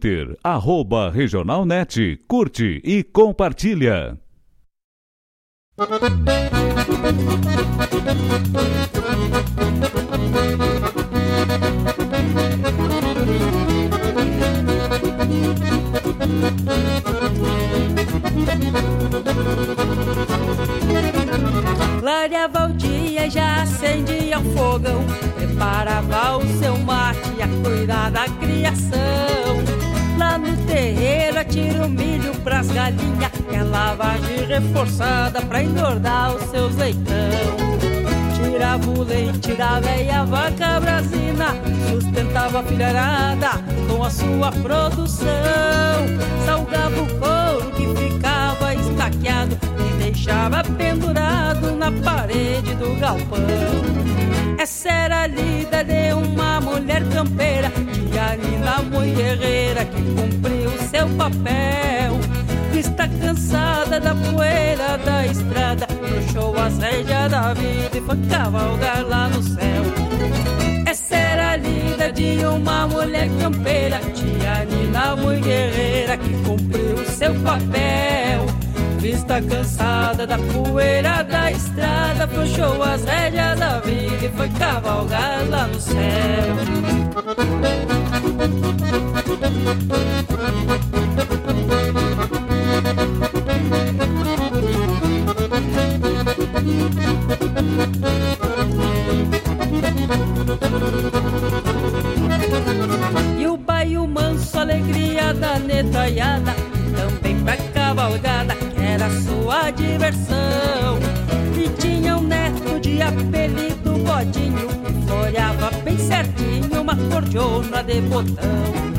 Twitter, arroba Regionalnet. Curte e compartilha. Clareava o dia, já acendia o fogão Preparava o seu mate a cuidar da criação No terreiro atira o milho pras galinhas É lavagem reforçada pra engordar os seus leitão. Tirava o leite da velha vaca brasina Sustentava a filharada com a sua produção. Salgava o couro que ficava E deixava pendurado na parede do galpão. Essa era a lida de uma mulher campeira Tia linda, muito guerreira que cumpriu seu papel. Está cansada da poeira da estrada Puxou as rédeas da vida e foi cavalgar lá no céu. Essa era a lida de uma mulher campeira Tia Nina, muito guerreira que cumpriu seu papel Vista cansada da poeira da estrada Puxou as rédeas da vida e foi cavalgar lá no céu. E o baio manso, alegria da netaiada Também pra cavalgada, era sua diversão. E tinha um neto de apelido Bodinho floreava bem certinho uma cordiona de botão.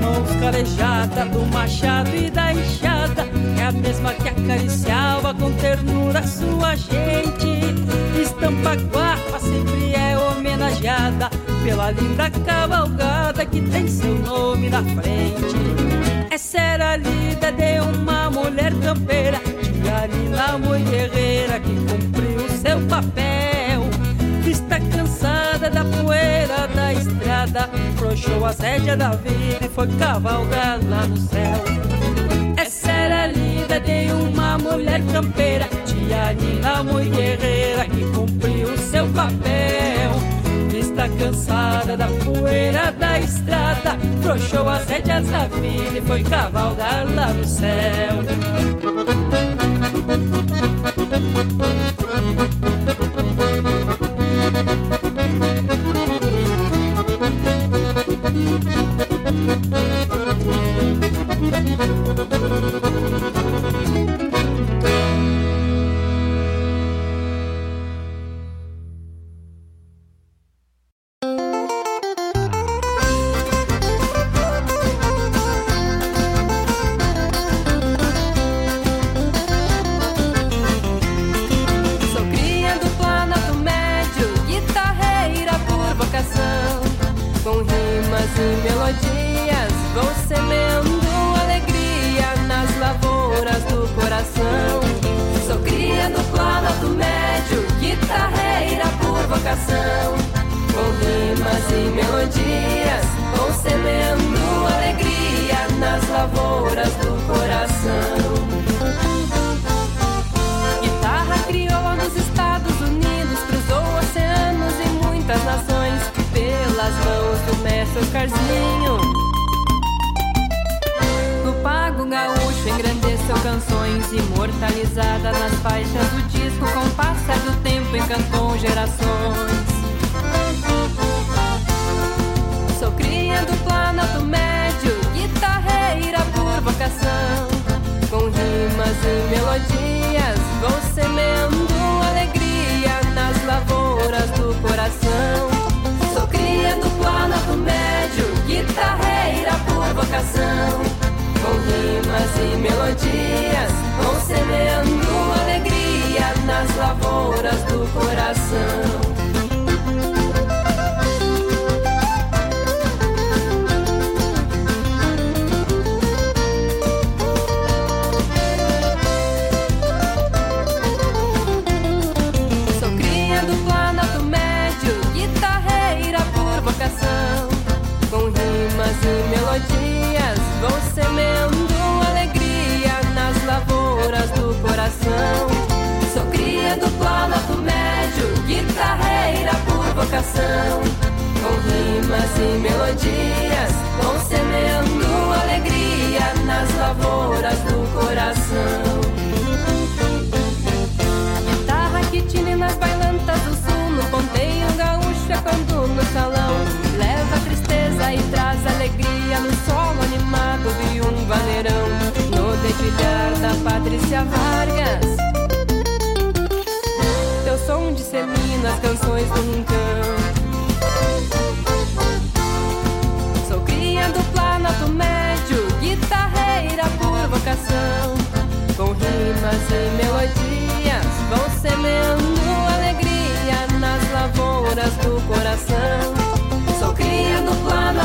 Mãos calejada do machado e da enxada É a mesma que acariciava com ternura sua gente. Estampa guapa sempre é homenageada Pela linda cavalgada que tem seu nome na frente Essa era a lida de uma mulher campeira. Tia Nina, muito guerreira que cumpriu seu papel. Está cansada da poeira da estrada Frouxou a rédeas da vida e foi cavalgar lá no céu. Essa era a lida de uma mulher campeira. Tia Nina, muito guerreira que cumpriu seu papel Está cansada da poeira da estrada. Frouxou as rédeas da vida e foi cavalgar lá no céu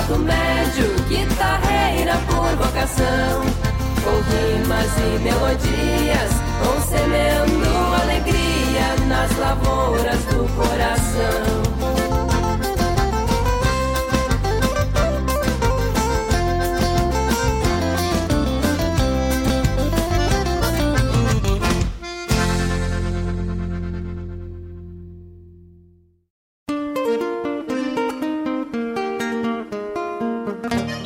do Médio, guitarreira por vocação. Com rimas e melodias, vão alegria nas lavouras do coração.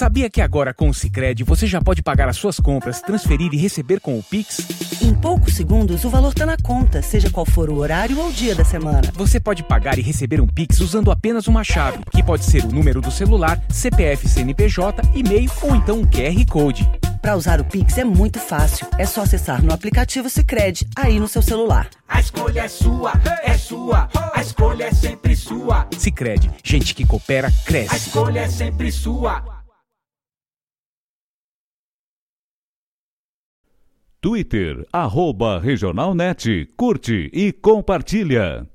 Sabia que agora com o Sicredi você já pode pagar as suas compras, transferir e receber com o Pix? Em poucos segundos, o valor está na conta, seja qual for o horário ou o dia da semana. Você pode pagar e receber um Pix usando apenas uma chave, que pode ser o número do celular, CPF CNPJ, e-mail ou então um QR Code. Para usar o Pix é muito fácil. É só acessar no aplicativo Sicredi aí no seu celular. A escolha é sua, é sua. A escolha é sempre sua. Sicredi, gente que coopera A cresce. escolha é sempre sua. Twitter, arroba Regionalnet. Curte e compartilha.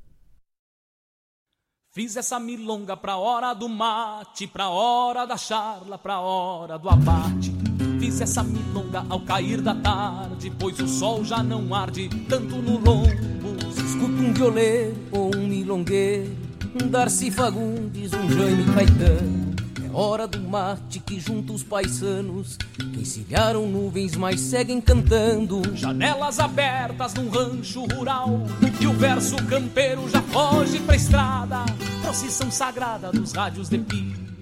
Fiz essa milonga pra hora do mate, pra hora da charla, pra hora do abate. Fiz essa milonga ao cair da tarde, pois o sol já não arde tanto no lombo. Escuta um violeiro ou um milongueiro, um Darcy Fagundes, um Jaime Caetano. Hora do mate que junta os paisanos, que encilharam nuvens, mas seguem cantando. Janelas abertas num rancho rural, e o verso campeiro já foge pra estrada. Procissão sagrada dos rádios de pilha,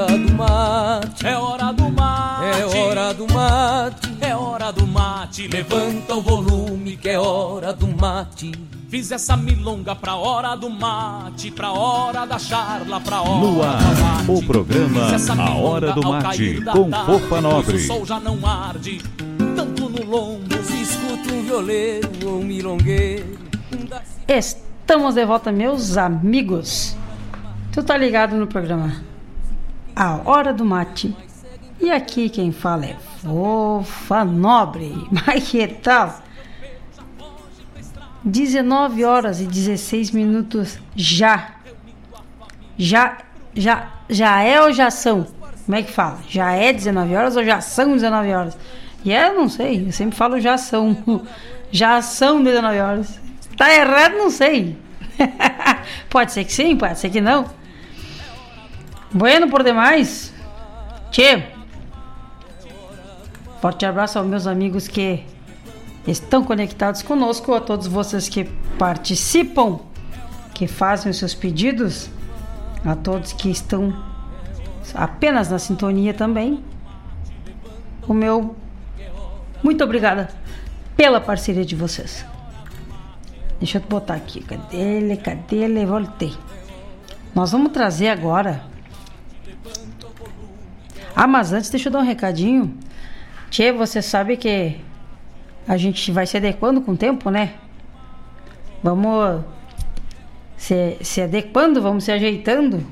hora do mate é hora do mate. É hora do mate É hora do mate, levanta o volume que é hora do mate. Fiz essa milonga pra hora do mate, pra hora da charla, pra hora No ar, do mate. o programa A Hora do ao Mate, cair da com tarde, pois Nobre. O sol já não arde, tanto no lombo. Se escuta um violeiro ou um milongueiro um Estamos de volta, meus amigos. Tu tá ligado no programa A Hora do Mate. E aqui quem fala é Fofa Nobre. Mas que tal? 19 horas e 16 minutos já. Já, já, já é ou já são? Como é que fala? Já é 19 horas ou já são 19 horas? E é, eu não sei, eu sempre falo já são. Já são 19 horas. Tá errado, não sei. pode ser que sim, pode ser que não. Bueno por demais. Tchê. Forte abraço aos meus amigos que estão conectados conosco, a todos vocês que participam, que fazem os seus pedidos. a todos que estão apenas na sintonia também. O meu muito obrigada pela parceria de vocês. Deixa eu botar aqui. Cadê ele? Cadê ele? Voltei. Nós vamos trazer agora. Ah, mas antes deixa eu dar um recadinho. Tchê, você sabe que a gente vai se adequando com o tempo, né? Vamos se, se adequando, vamos se ajeitando.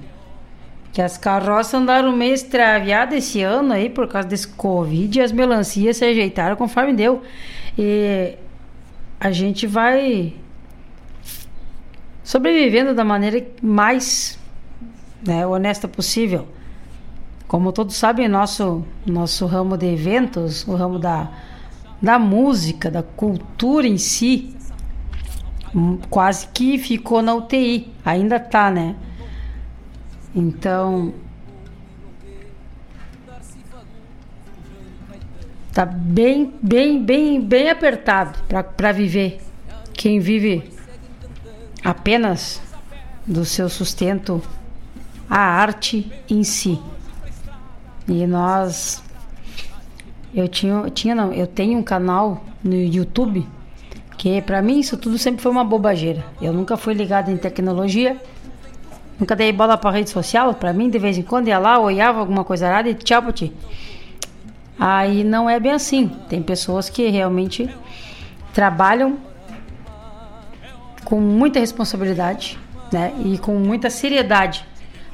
Que as carroças andaram meio extraviadas esse ano aí por causa desse Covid e as melancias se ajeitaram conforme deu. E a gente vai sobrevivendo da maneira mais né, honesta possível. Como todos sabem, nosso, nosso ramo de eventos, o ramo da, da música, da cultura em si, hum, quase que ficou na UTI. Ainda tá, né? Então. Tá bem, bem, bem, bem apertado para viver. Quem vive apenas do seu sustento, a arte em si. E nós. Eu tinha, tinha não, eu tenho um canal no YouTube que para mim isso tudo sempre foi uma bobageira. Eu nunca fui ligado em tecnologia, nunca dei bola para rede social. Para mim, de vez em quando ia lá, olhava alguma coisa errada e tchau pra ti. Aí não é bem assim. Tem pessoas que realmente trabalham com muita responsabilidade, né? E com muita seriedade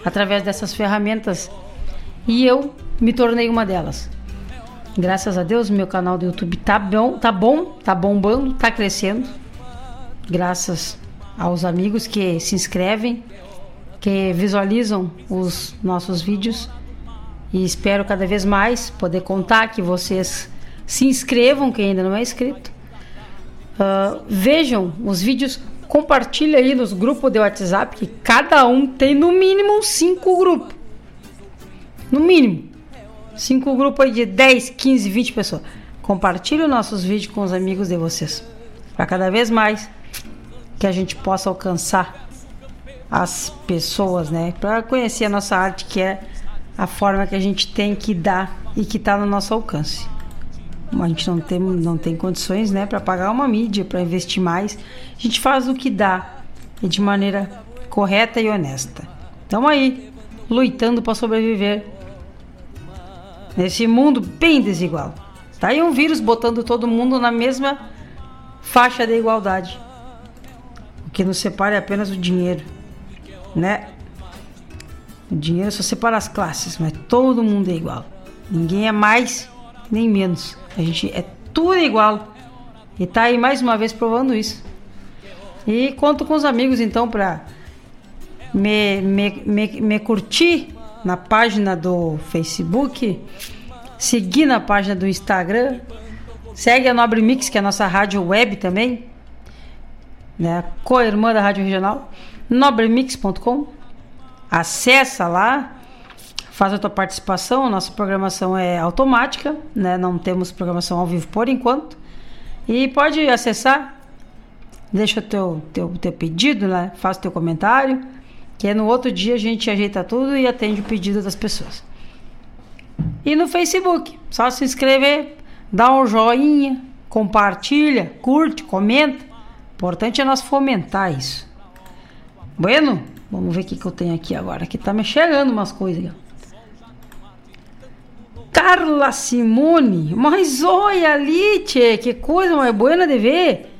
através dessas ferramentas. E eu me tornei uma delas. Graças a Deus, meu canal do YouTube tá bom, tá bom, tá bombando, tá crescendo. Graças aos amigos que se inscrevem, que visualizam os nossos vídeos e espero cada vez mais poder contar que vocês se inscrevam, quem ainda não é inscrito. Uh, vejam os vídeos, compartilhe aí nos grupos de WhatsApp, que cada um tem no mínimo cinco grupos. No mínimo. Cinco grupos aí de 10, 15, 20 pessoas. Compartilhe os nossos vídeos com os amigos de vocês. Para cada vez mais que a gente possa alcançar as pessoas, né? Para conhecer a nossa arte, que é a forma que a gente tem que dar e que está no nosso alcance. A gente não tem, não tem condições, né, para pagar uma mídia, para investir mais. A gente faz o que dá e de maneira correta e honesta. Estamos aí, lutando para sobreviver nesse mundo bem desigual. Tá aí um vírus botando todo mundo na mesma faixa de igualdade. O que nos separa é apenas o dinheiro, né? O dinheiro só separa as classes, mas todo mundo é igual. Ninguém é mais nem menos. A gente é tudo igual. E tá aí mais uma vez provando isso. E conto com os amigos então para me, me, me, me curtir na página do Facebook, seguir na página do Instagram, segue a Nobre Mix, que é a nossa rádio web também, né? Co-irmã da Rádio Regional, nobremix.com. Acessa lá, faz a tua participação. Nossa programação é automática, né? Não temos programação ao vivo por enquanto. E pode acessar, deixa o teu, teu, teu pedido, né? Faz o teu comentário que no outro dia a gente ajeita tudo e atende o pedido das pessoas. E no Facebook, só se inscrever, dá um joinha, compartilha, curte, comenta. Importante é nós fomentar isso. Bueno, vamos ver o que, que eu tenho aqui agora. Aqui tá me chegando umas coisas. Carla Simone, mas olha ali, tchê, que coisa mais boa de ver.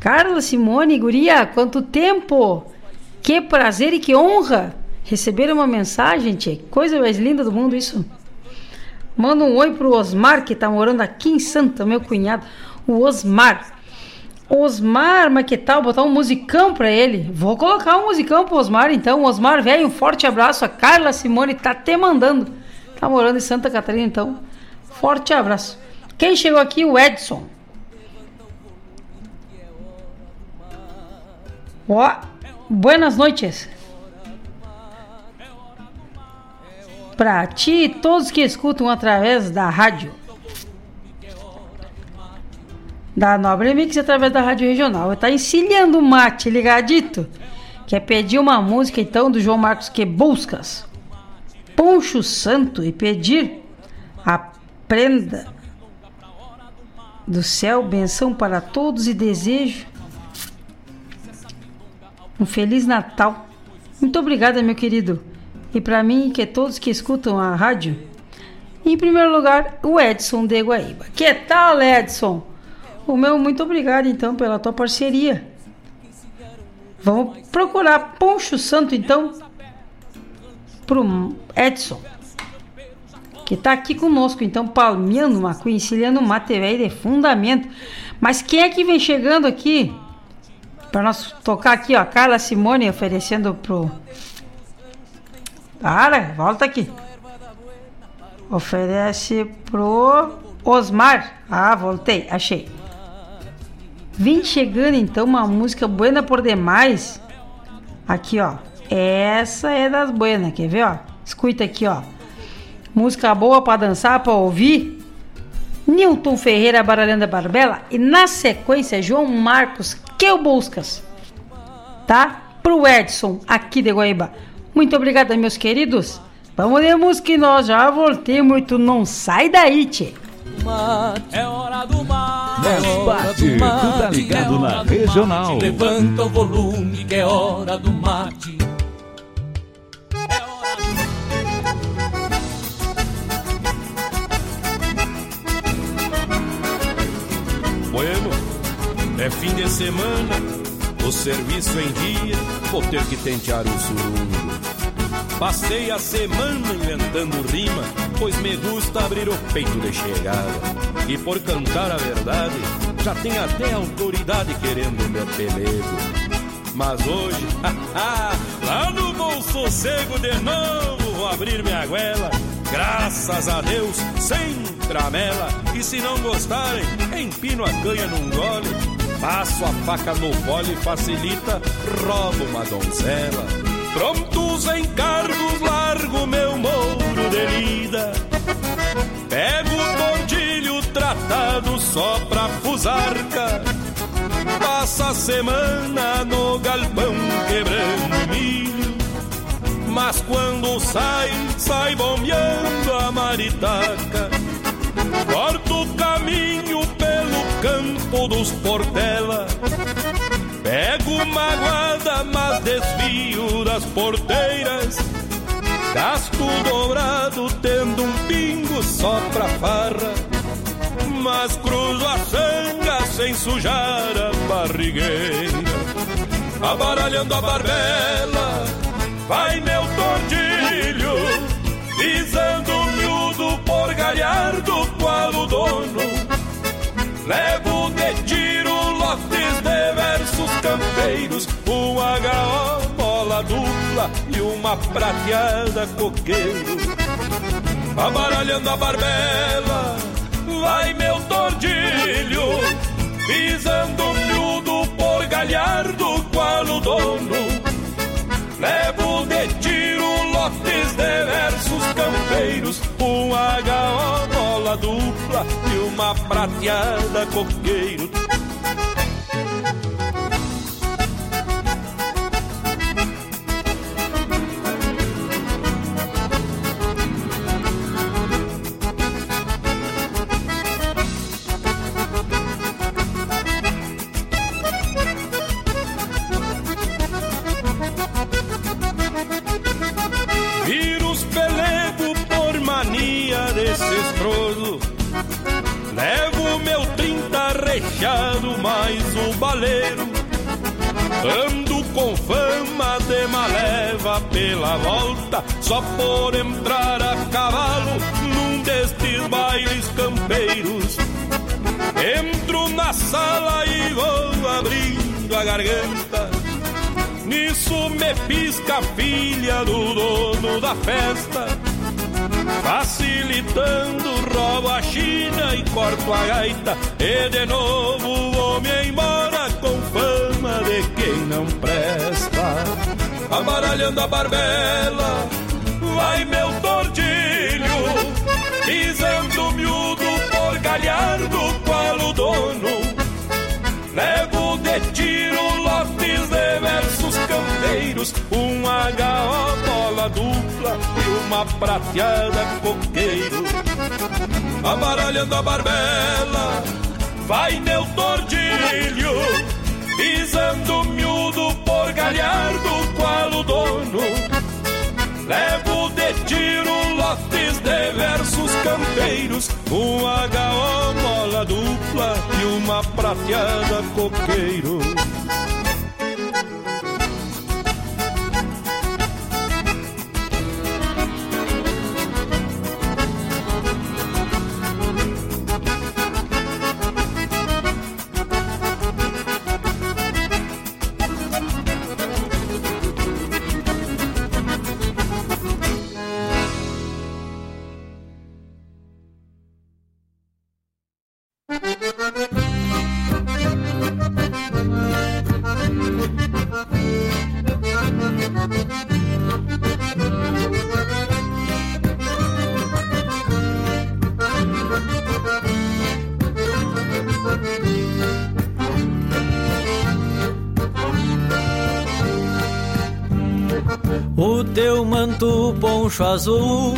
Carla Simone, guria, quanto tempo! Que prazer e que honra receber uma mensagem, tia. Coisa mais linda do mundo isso. Manda um oi pro Osmar, que tá morando aqui em Santa, meu cunhado. O Osmar. Osmar, mas que tal botar um musicão pra ele? Vou colocar um musicão pro Osmar, então. Osmar, velho, um forte abraço. A Carla Simone tá te mandando. Tá morando em Santa Catarina, então. Forte abraço. Quem chegou aqui? O Edson. Ó, Buenas noites. Para ti e todos que escutam através da rádio. Da Nobre Mix através da rádio regional. Tá encilhando o mate ligadito. Quer pedir uma música então do João Marcos que buscas? Poncho Santo e pedir a prenda do céu, benção para todos e desejo um feliz Natal. Muito obrigada, meu querido. E para mim, que todos que escutam a rádio, em primeiro lugar, o Edson de Guaíba. Que tal, Edson? O meu muito obrigado então pela tua parceria. Vamos procurar Poncho Santo então pro Edson que está aqui conosco, então, palmeando uma coinciliando um mate velho de fundamento. Mas quem é que vem chegando aqui? Para nós tocar aqui, ó, Carla Simone oferecendo pro. Para, volta aqui. Oferece pro Osmar. Ah, voltei, achei. Vem chegando então uma música buena por demais. Aqui, ó. Essa é das buenas, quer ver, ó? Escuta aqui, ó. Música boa para dançar, para ouvir. Newton Ferreira Baralhanda Barbela e na sequência João Marcos que eu buscas. Tá? Pro Edson aqui de Guaíba. Muito obrigada, meus queridos. Vamos de música e nós já voltemos. Tu não sai daí, tchê. É hora do é hora do mate, tu tá ligado na regional. Levanta o volume que é hora do mate. É fim de semana, o serviço em dia, vou ter que tentear o surungo. Passei a semana inventando rima, pois me gusta abrir o peito de chegada. E por cantar a verdade, já tem até autoridade querendo meu pelego. Mas hoje, lá no bom sossego de novo, vou abrir minha goela. Graças a Deus, sem tramela. E se não gostarem, empino a canha num gole. Passo a faca no fole, facilita, roubo uma donzela. Prontos encargos, largo meu mouro de lida. Pego o tordilho tratado só pra fusarca. Passa a semana no galpão quebrando milho. Mas quando sai, sai bombeando a maritaca. Corto o caminho campo dos Portela. Pego uma guarda, mas desvio das porteiras. Gasto dobrado, tendo um pingo só pra farra. Mas cruzo a sanga sem sujar a barrigueira. Abaralhando a barbela, vai meu tordilho, pisando miúdo por galhardo qual o dono. Levo de tiro lotes de versos campeiros, um HO, bola dupla e uma prateada coqueiro. Abaralhando a barbela, vai meu tordilho, pisando miúdo por galhardo qual o dono. Levo de campeiros, um HO, bola dupla e uma prateada coqueiro. Levo meu trinta rechado mais o baleiro. Ando com fama de maleva pela volta, só por entrar a cavalo num destes bailes campeiros. Entro na sala e vou abrindo a garganta. Nisso me pisca a filha do dono da festa Facilitando, roubo a China e corto a gaita E de novo vou me embora com fama de quem não presta. Abaralhando a barbela, vai meu tordilho Pisando miúdo por galhardo qual o dono. Levo de tiro lotes de versos campeiros uma gaiola dupla uma prateada coqueiro. Abaralhando a barbela, vai meu tordilho, pisando miúdo por galhardo qual o dono. Levo de tiro lotes de versos campeiros, uma gaiola dupla e uma prateada coqueiro. Poncho azul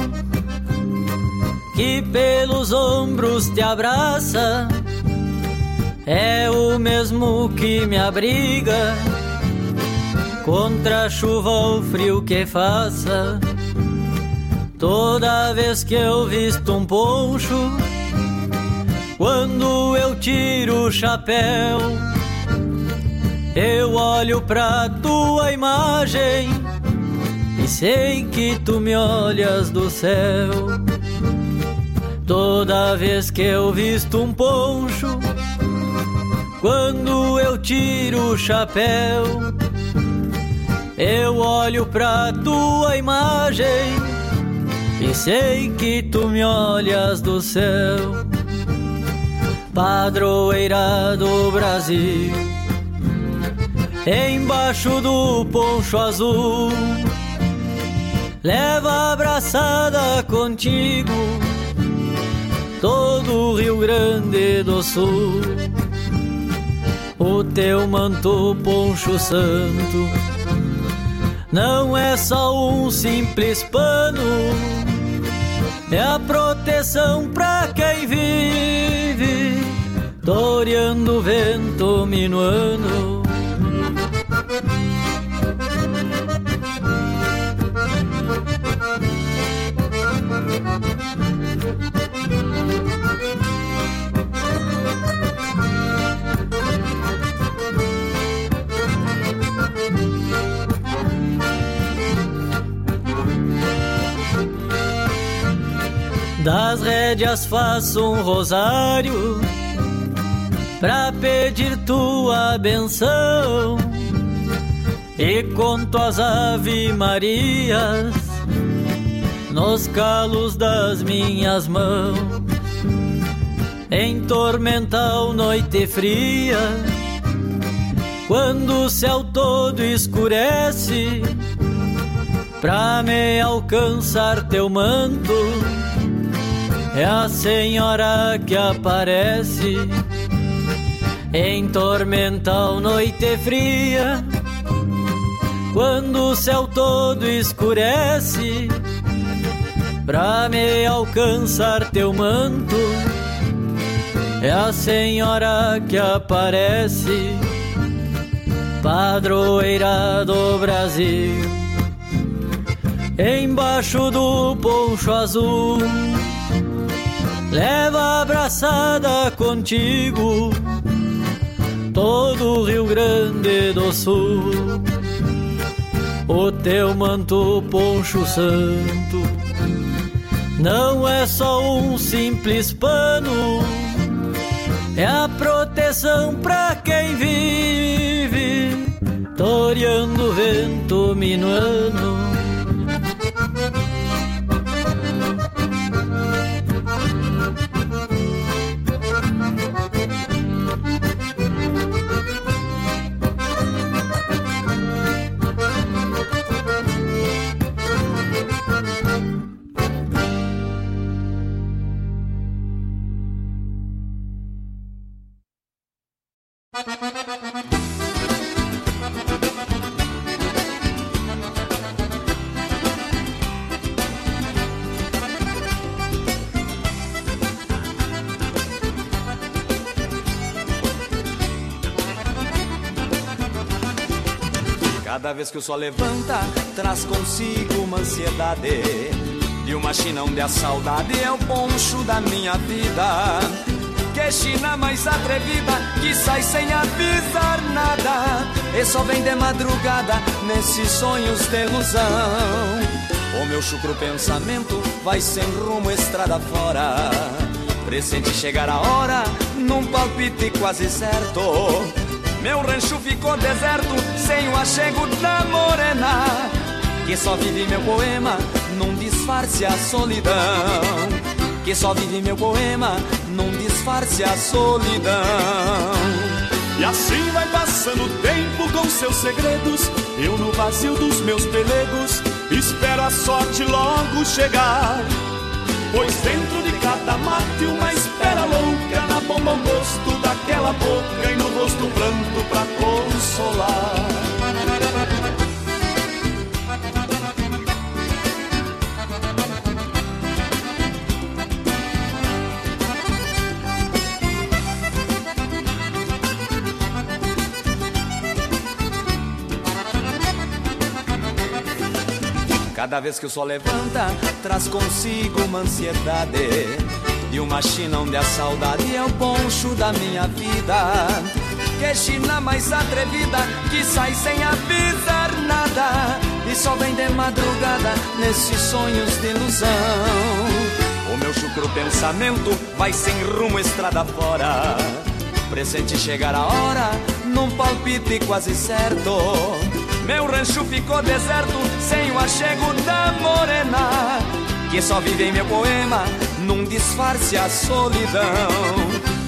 que pelos ombros te abraça é o mesmo que me abriga contra a chuva ou frio que faça. Toda vez que eu visto um poncho, quando eu tiro o chapéu, eu olho pra tua imagem sei que tu me olhas do céu. Toda vez que eu visto um poncho, quando eu tiro o chapéu, eu olho pra tua imagem e sei que tu me olhas do céu. Padroeira do Brasil, embaixo do poncho azul leva abraçada contigo todo o Rio Grande do Sul. O teu manto poncho santo não é só um simples pano, é a proteção pra quem vive, toreando o vento minuano. Das rédeas faço um rosário pra pedir tua benção e conto as ave Marias nos calos das minhas mãos. Em tormental noite fria, quando o céu todo escurece, pra me alcançar teu manto é a senhora que aparece em tormental noite fria. Quando o céu todo escurece, pra me alcançar teu manto, é a senhora que aparece, padroeira do Brasil, embaixo do poncho azul leva abraçada contigo todo o Rio Grande do Sul. O teu manto poncho santo não é só um simples pano, é a proteção pra quem vive, toreando o vento minuano. Vez que o sol levanta, traz consigo uma ansiedade. E uma china onde a saudade é o poncho da minha vida. Que china mais atrevida, que sai sem avisar nada. E só vem de madrugada, nesses sonhos de ilusão. O meu chucro pensamento vai sem rumo estrada fora. Presente chegar a hora, num palpite quase certo. Meu rancho ficou deserto, sem o achego da morena. Que só vive meu poema, num disfarce a solidão. Que só vive meu poema, num disfarce a solidão. E assim vai passando o tempo com seus segredos. Eu no vazio dos meus pelegos, espero a sorte logo chegar. Pois dentro de cada mate uma espera louca Na bomba gosto daquela boca E no rosto pranto pra consolar Cada vez que o sol levanta, traz consigo uma ansiedade. E uma China onde a saudade é o poncho da minha vida. Que China mais atrevida, que sai sem avisar nada. E só vem de madrugada nesses sonhos de ilusão. O meu chucro pensamento vai sem rumo estrada fora. Presente chegar a hora, num palpite quase certo. Meu rancho ficou deserto, sem o achego da morena. Que só vive em meu poema, num disfarce a solidão.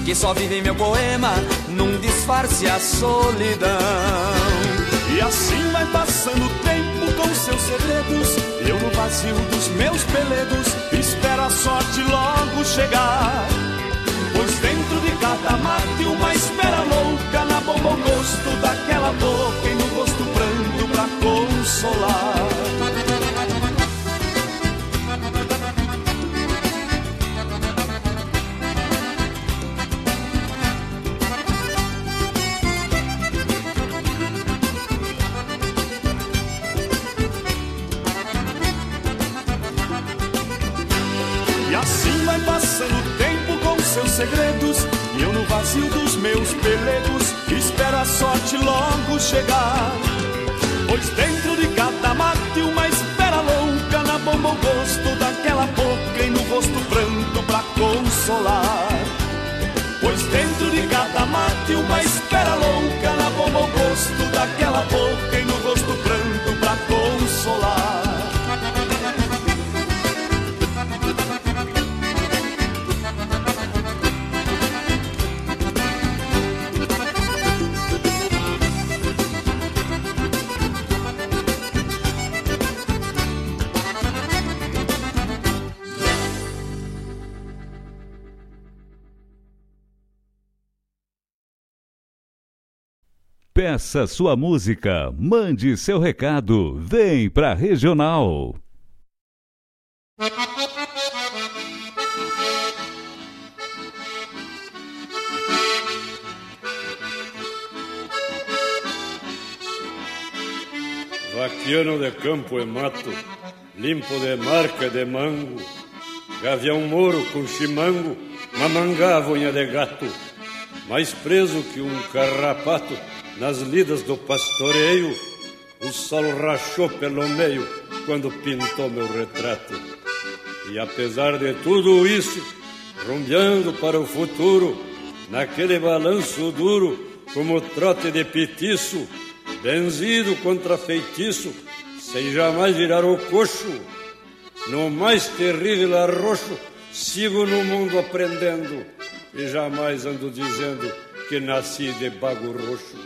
Que só vive meu poema, num disfarce a solidão. E assim vai passando o tempo com seus segredos. Eu no vazio dos meus pelegos, espero a sorte logo chegar. Pois dentro de cada mate uma espera louca Na bomba o gosto daquela boca E no rosto pranto pra consolar segredos E eu no vazio dos meus pelegos Espero a sorte logo chegar. Pois dentro de cada mate uma espera louca Na bomba o gosto daquela boca E no rosto pranto pra consolar. Pois dentro de cada mate uma espera louca Na bomba o gosto daquela boca E Peça sua música, mande seu recado, vem pra Regional. Vaquiano de campo e mato, limpo de marca de mango, gavião moro com chimango, mamangava unha de gato, mais preso que um carrapato nas lidas do pastoreio, o sol rachou pelo meio quando pintou meu retrato. E apesar de tudo isso, rumbeando para o futuro, naquele balanço duro, como trote de petiço, benzido contra feitiço, sem jamais virar o coxo, no mais terrível arroxo, sigo no mundo aprendendo, e jamais ando dizendo que nasci de bago roxo.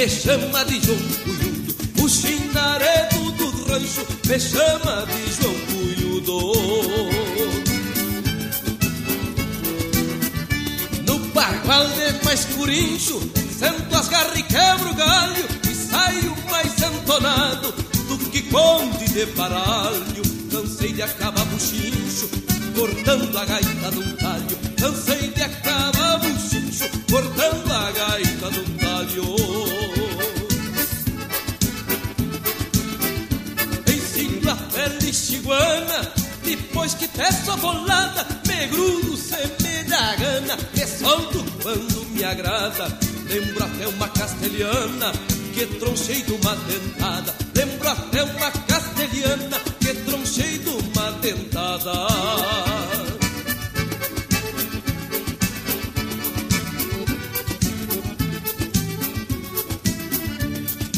Me chama de João Cunhudo, o chinaredo do rancho me chama de João Cunhudo. No bagual de mais curincho, sento as garras e quebro o galho e saio mais entonado do que conde de baralho. Cansei de acabar buchincho, cortando a gaita num talho. Cansei de acabar buchincho, cortando a gaita num talho. Depois que peço a bolada, me grudo, se me gana, me solto quando me agrada. Lembro até uma castelhana que tronchei de uma dentada. Lembro até uma castelhana que tronchei de uma dentada.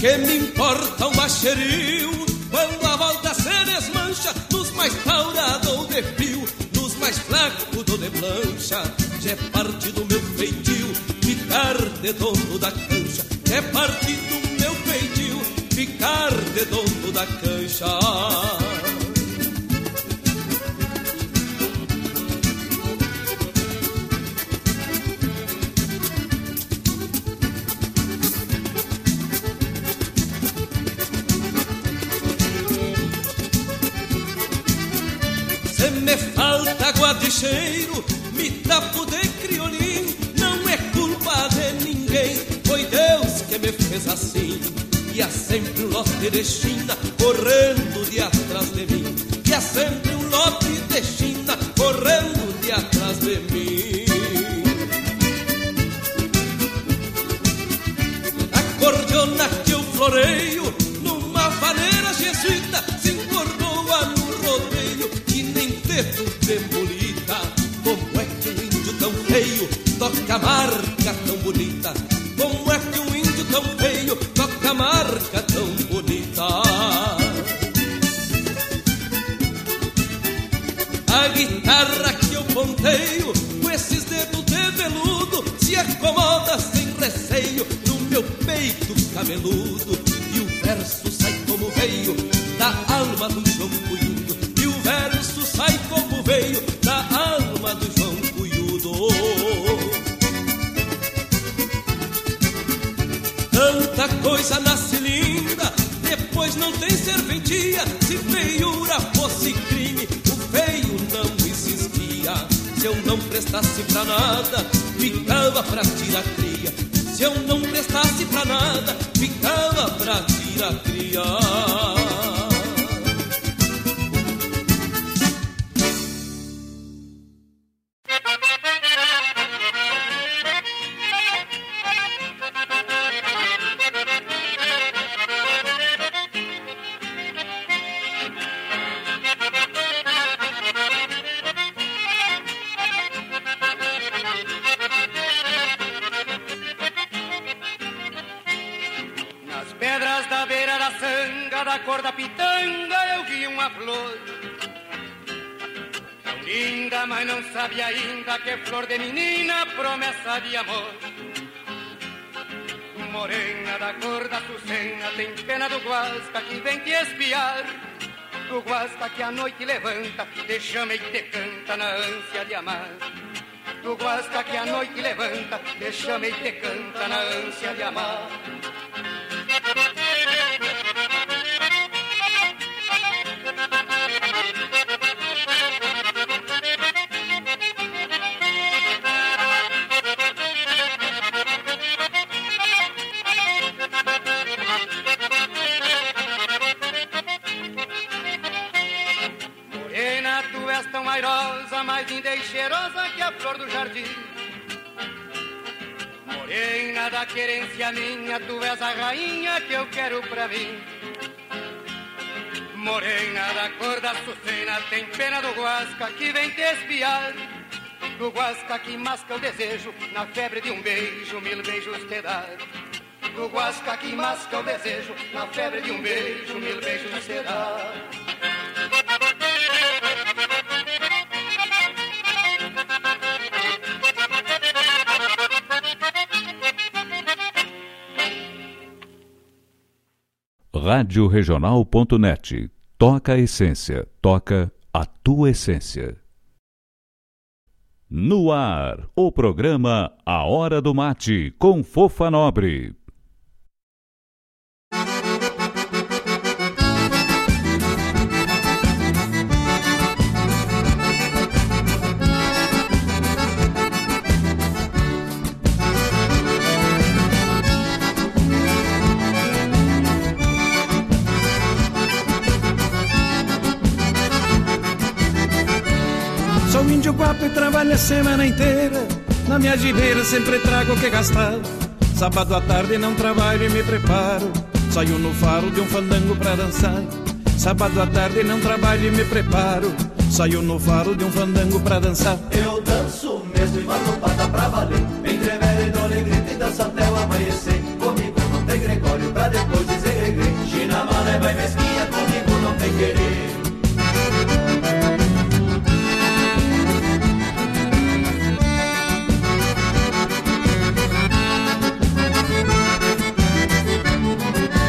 Que me importa um baixerio quando se desmancha nos mais taurados de fio, nos mais flacos do de plancha. Já é parte do meu feitio ficar de dono da cancha. Já é parte do meu feitio ficar de dono da cancha. Guadicheiro, me tapo de criolim. Não é culpa de ninguém, foi Deus que me fez assim. E há sempre um lote de China correndo de atrás de mim. E há sempre um lote de China correndo de atrás de mim. A cordiona que eu floreio numa vaneira jesuíta se engordou no rodeio e nem dedo de feio toca a marca tão bonita? Chama e te canta na ânsia de amar. Querência minha, tu és a rainha que eu quero pra mim. Morena da cor da açucena, tem pena do guasca que vem te espiar. Do guasca que masca o desejo, na febre de um beijo, mil beijos te dar. Do guasca que masca o desejo, na febre de um beijo, mil beijos te dar. radioregional.net. Toca a essência, toca a tua essência. No ar, o programa A Hora do Mate, com Fofa Nobre. Índio guapo e trabalho a semana inteira. Na minha gibeira sempre trago o que gastar. Sábado à tarde não trabalho e me preparo. Saio no faro de um fandango pra dançar. Sábado à tarde não trabalho e me preparo. Saio no faro de um fandango pra dançar. Eu danço mesmo e mando pata pra valer. Entre velho e dole grita e dança até o amanhecer. Comigo não tem Gregório pra depois dizer regre. China malé vai mesquinha, comigo não tem querer.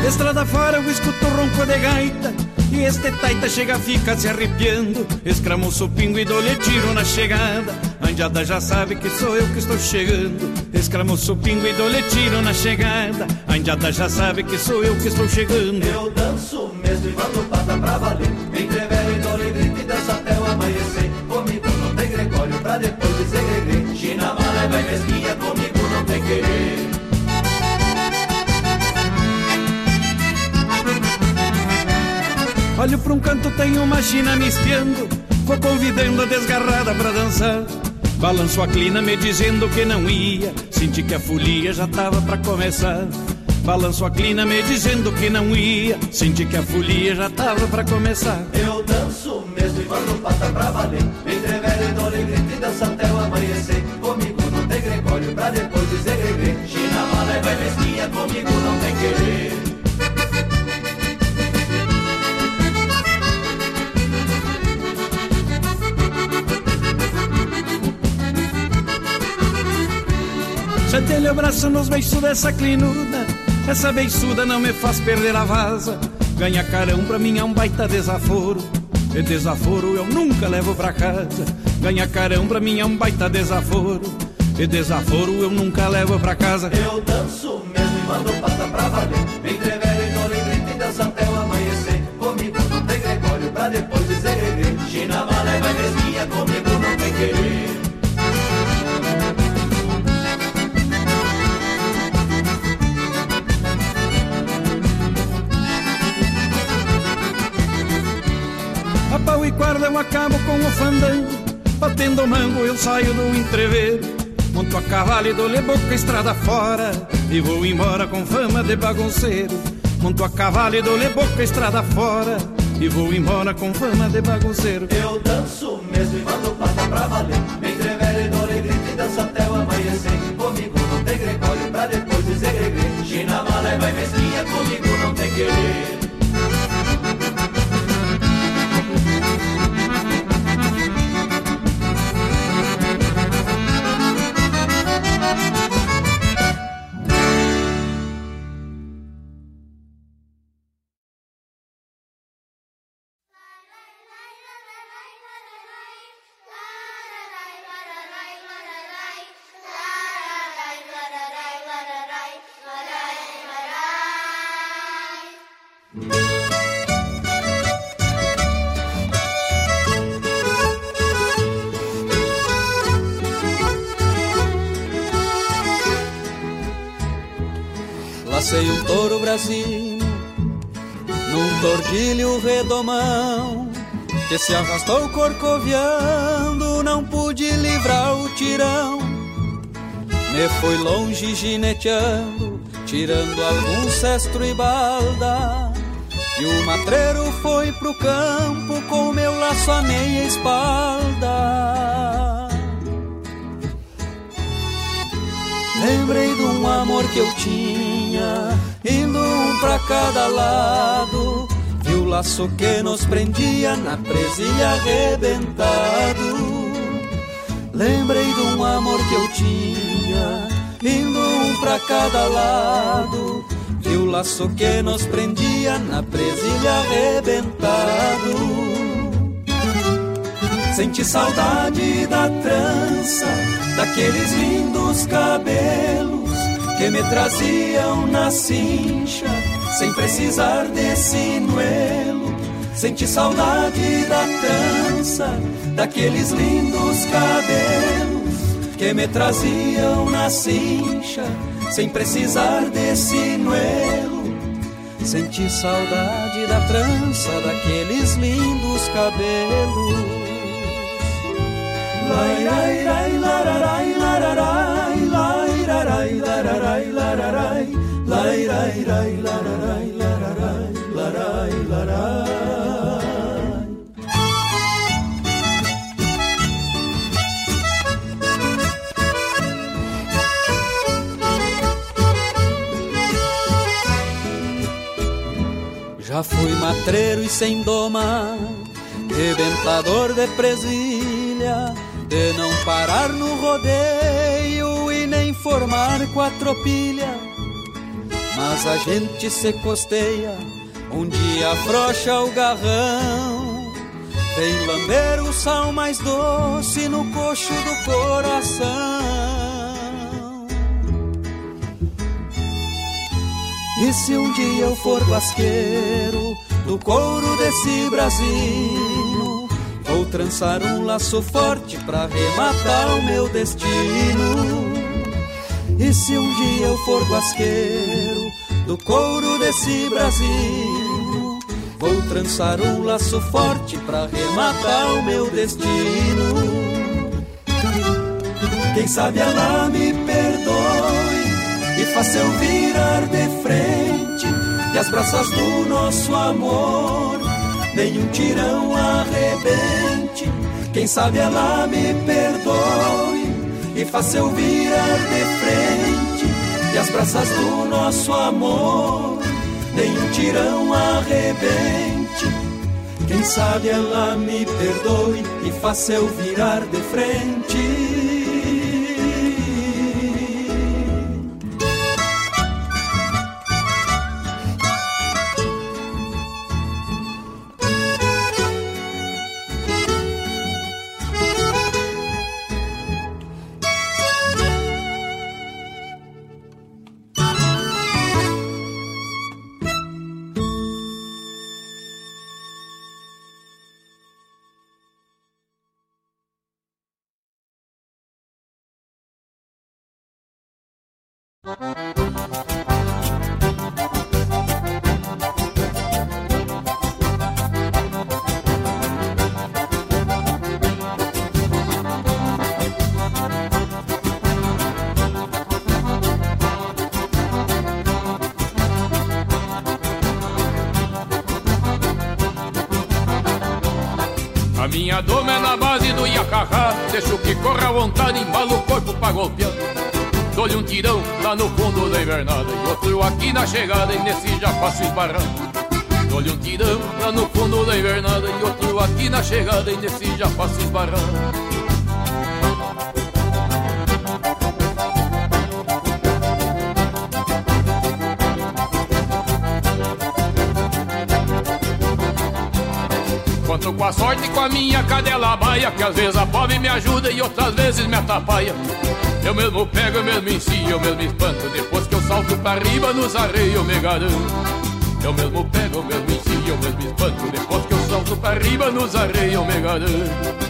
Estrada fora eu escuto o ronco de gaita E este taita chega fica se arrepiando Escramuço pingo e dou-lhe tiro na chegada Andiada já sabe que sou eu que estou chegando Escramuço pingo e dou-lhe tiro na chegada Andiada já sabe que sou eu que estou chegando Eu danço mesmo e mando pata pra valer. Entre velho e dole grita e dança até o amanhecer. Comigo não tem Gregório pra depois dizer regre. China malé vai mesquinha, comigo não tem querer. Olho pra um canto, tem uma china me espiando Vou convidando a desgarrada pra dançar Balanço a clina me dizendo que não ia Senti que a folia já tava pra começar Balanço a clina me dizendo que não ia Senti que a folia já tava pra começar Eu danço mesmo e mando pata pra valer. Entre velho e dole grita e dança até o amanhecer. Comigo não tem Gregório pra depois dizer regre. China malé vai mesquinha, comigo não tem querer. Sentei o braço nos beiços dessa clinuda. Essa beiçuda não me faz perder a vaza. Ganha carão pra mim é um baita desaforo. E desaforo eu nunca levo pra casa. Ganha carão pra mim é um baita desaforo. E desaforo eu nunca levo pra casa. Eu danço mesmo e mando pata pra valer. Entre velho A pau corda eu acabo com o fandango Batendo mango eu saio do entreveiro Monto a cavalo e dou-lhe boca estrada fora E vou embora com fama de bagunceiro Monto a cavalo e dou-lhe boca estrada fora E vou embora com fama de bagunceiro Eu danço mesmo e mando pata pra valer. Entre velho e dole grita e dança até o amanhecer. Comigo não tem Gregório pra depois dizer regre. China malé vai mesquinha, comigo não tem querer. Redomão que se arrastou corcoviando, não pude livrar o tirão. Me fui longe gineteando, tirando algum cestro e balda. E o matreiro foi pro campo com meu laço à meia espalda. Lembrei de um amor que eu tinha, indo um pra cada lado. Laço que nos prendia na presilha arrebentado. Lembrei de um amor que eu tinha, indo um pra cada lado. E o laço que nos prendia na presilha arrebentado. Senti saudade da trança, daqueles lindos cabelos que me traziam na cincha, sem precisar de sinuelo. Senti saudade da trança, daqueles lindos cabelos que me traziam na cincha, sem precisar de sinuelo. Senti saudade da trança, daqueles lindos cabelos. Lai, lai, lai, lararai, lararai, Já fui matreiro e sem doma, rebentador de presilha, de não parar no rodeio e nem formar quatropilha. Mas a gente se costeia, um dia afrouxa o garrão, vem lamber o sal mais doce no coxo do coração. E se um dia eu for basqueiro do couro desse Brasil, vou trançar um laço forte pra rematar o meu destino. E se um dia eu for basqueiro do couro desse Brasil, vou trançar um laço forte pra rematar o meu destino. Quem sabe ela me perdoe e faça eu virar de frente e as braças do nosso amor nenhum tirão arrebente. Quem sabe ela me perdoe e faça eu virar de frente e as braças do nosso amor nenhum tirão arrebente. Quem sabe ela me perdoe e faça eu virar de frente. Chegada e nesse já passo esbarrando. Dou-lhe um tirão lá no fundo da invernada E outro aqui na chegada e nesse já passo esbarrando. Conto com a sorte e com a minha cadela baia Que às vezes a pobre me ajuda e outras vezes me atrapalha. Eu mesmo pego, eu mesmo ensino, eu mesmo espanto Depois salto pra riba nos arreios me garanto Eu mesmo pego, eu mesmo ensino, eu mesmo espanto. Depois que eu salto pra riba nos arreios me garanto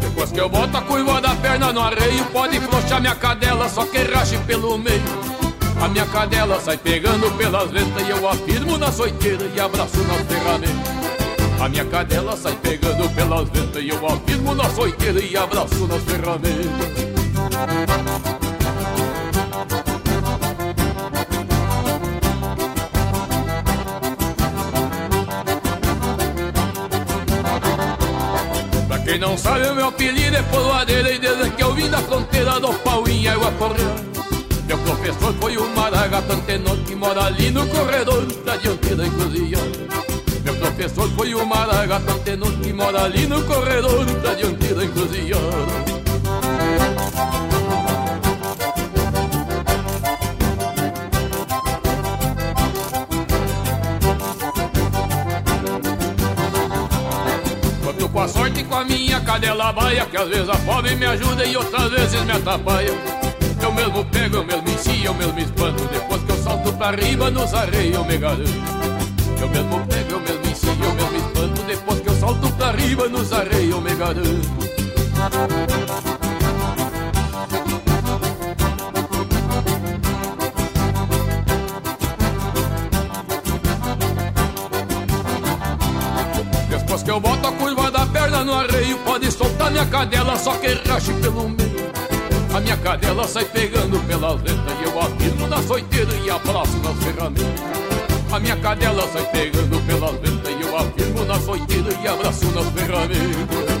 Depois que eu boto a curva da perna no arreio Pode flochar minha cadela, só que rache pelo meio A minha cadela sai pegando pelas ventas E eu afirmo na soiteira e abraço na ferramenta. A minha cadela sai pegando pelas ventas E eu afirmo na soiteira e abraço nas ferramentas quem não sabe, o meu apelido é Poloadeira E desde que eu vim da fronteira do pau em água correndo Meu professor foi o Maragato Antenor Que mora ali no corredor da dianteira encruzilhada Meu professor foi o Maragato Antenor que mora ali no corredor da encruzilhada Quanto com a sorte com a minha cadela baia Que às vezes a fome me ajuda e outras vezes me atrapalha Eu mesmo pego, eu mesmo ensino, eu mesmo espanto Depois que eu salto pra riba nos arreios eu me garanto eu mesmo pego, eu mesmo ensino, eu mesmo espanto Depois que eu salto pra riba nos arreios eu me garanto Depois que eu boto a curva da perna no arreio Pode soltar minha cadela, só que rache pelo meio A minha cadela sai pegando pelas ventas E eu afirmo na soiteira e abraço nas ferramentas a minha cadela sai pegando pelas ventas E eu afirmo na soiteira e abraço nas ferramentas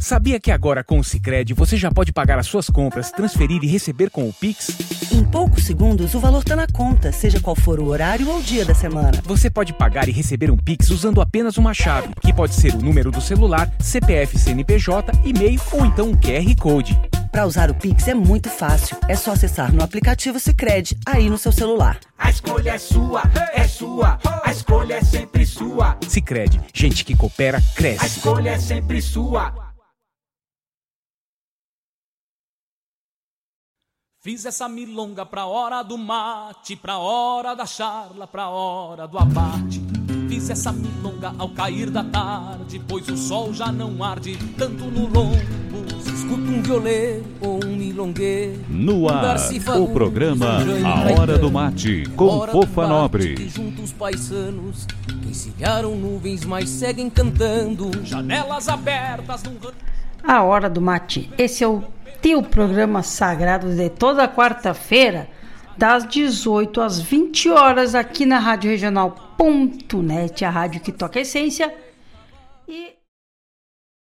Sabia que agora com o Sicredi você já pode pagar as suas compras, transferir e receber com o Pix? Em poucos segundos, o valor está na conta, seja qual for o horário ou o dia da semana. Você pode pagar e receber um Pix usando apenas uma chave, que pode ser o número do celular, CPF CNPJ, e-mail ou então um QR Code. Para usar o Pix é muito fácil. É só acessar no aplicativo Sicredi aí no seu celular. A escolha é sua, é sua. A escolha é sempre sua. Sicredi, gente que coopera cresce. A escolha é sempre sua. Fiz essa milonga pra hora do mate, pra hora da charla, pra hora do abate. Fiz essa milonga ao cair da tarde, pois o sol já não arde tanto no lombo. Se escuta um violeiro ou um milongueiro. No ar, o programa A Hora do Mate, com Fofa Nobre. que junto os paisanos que encilharam nuvens, mas seguem cantando. Janelas abertas num A Hora do Mate. Esse é o teu programa sagrado de toda quarta-feira, das 18 às 20 horas, aqui na Rádio Regional.net, a rádio que toca a essência. E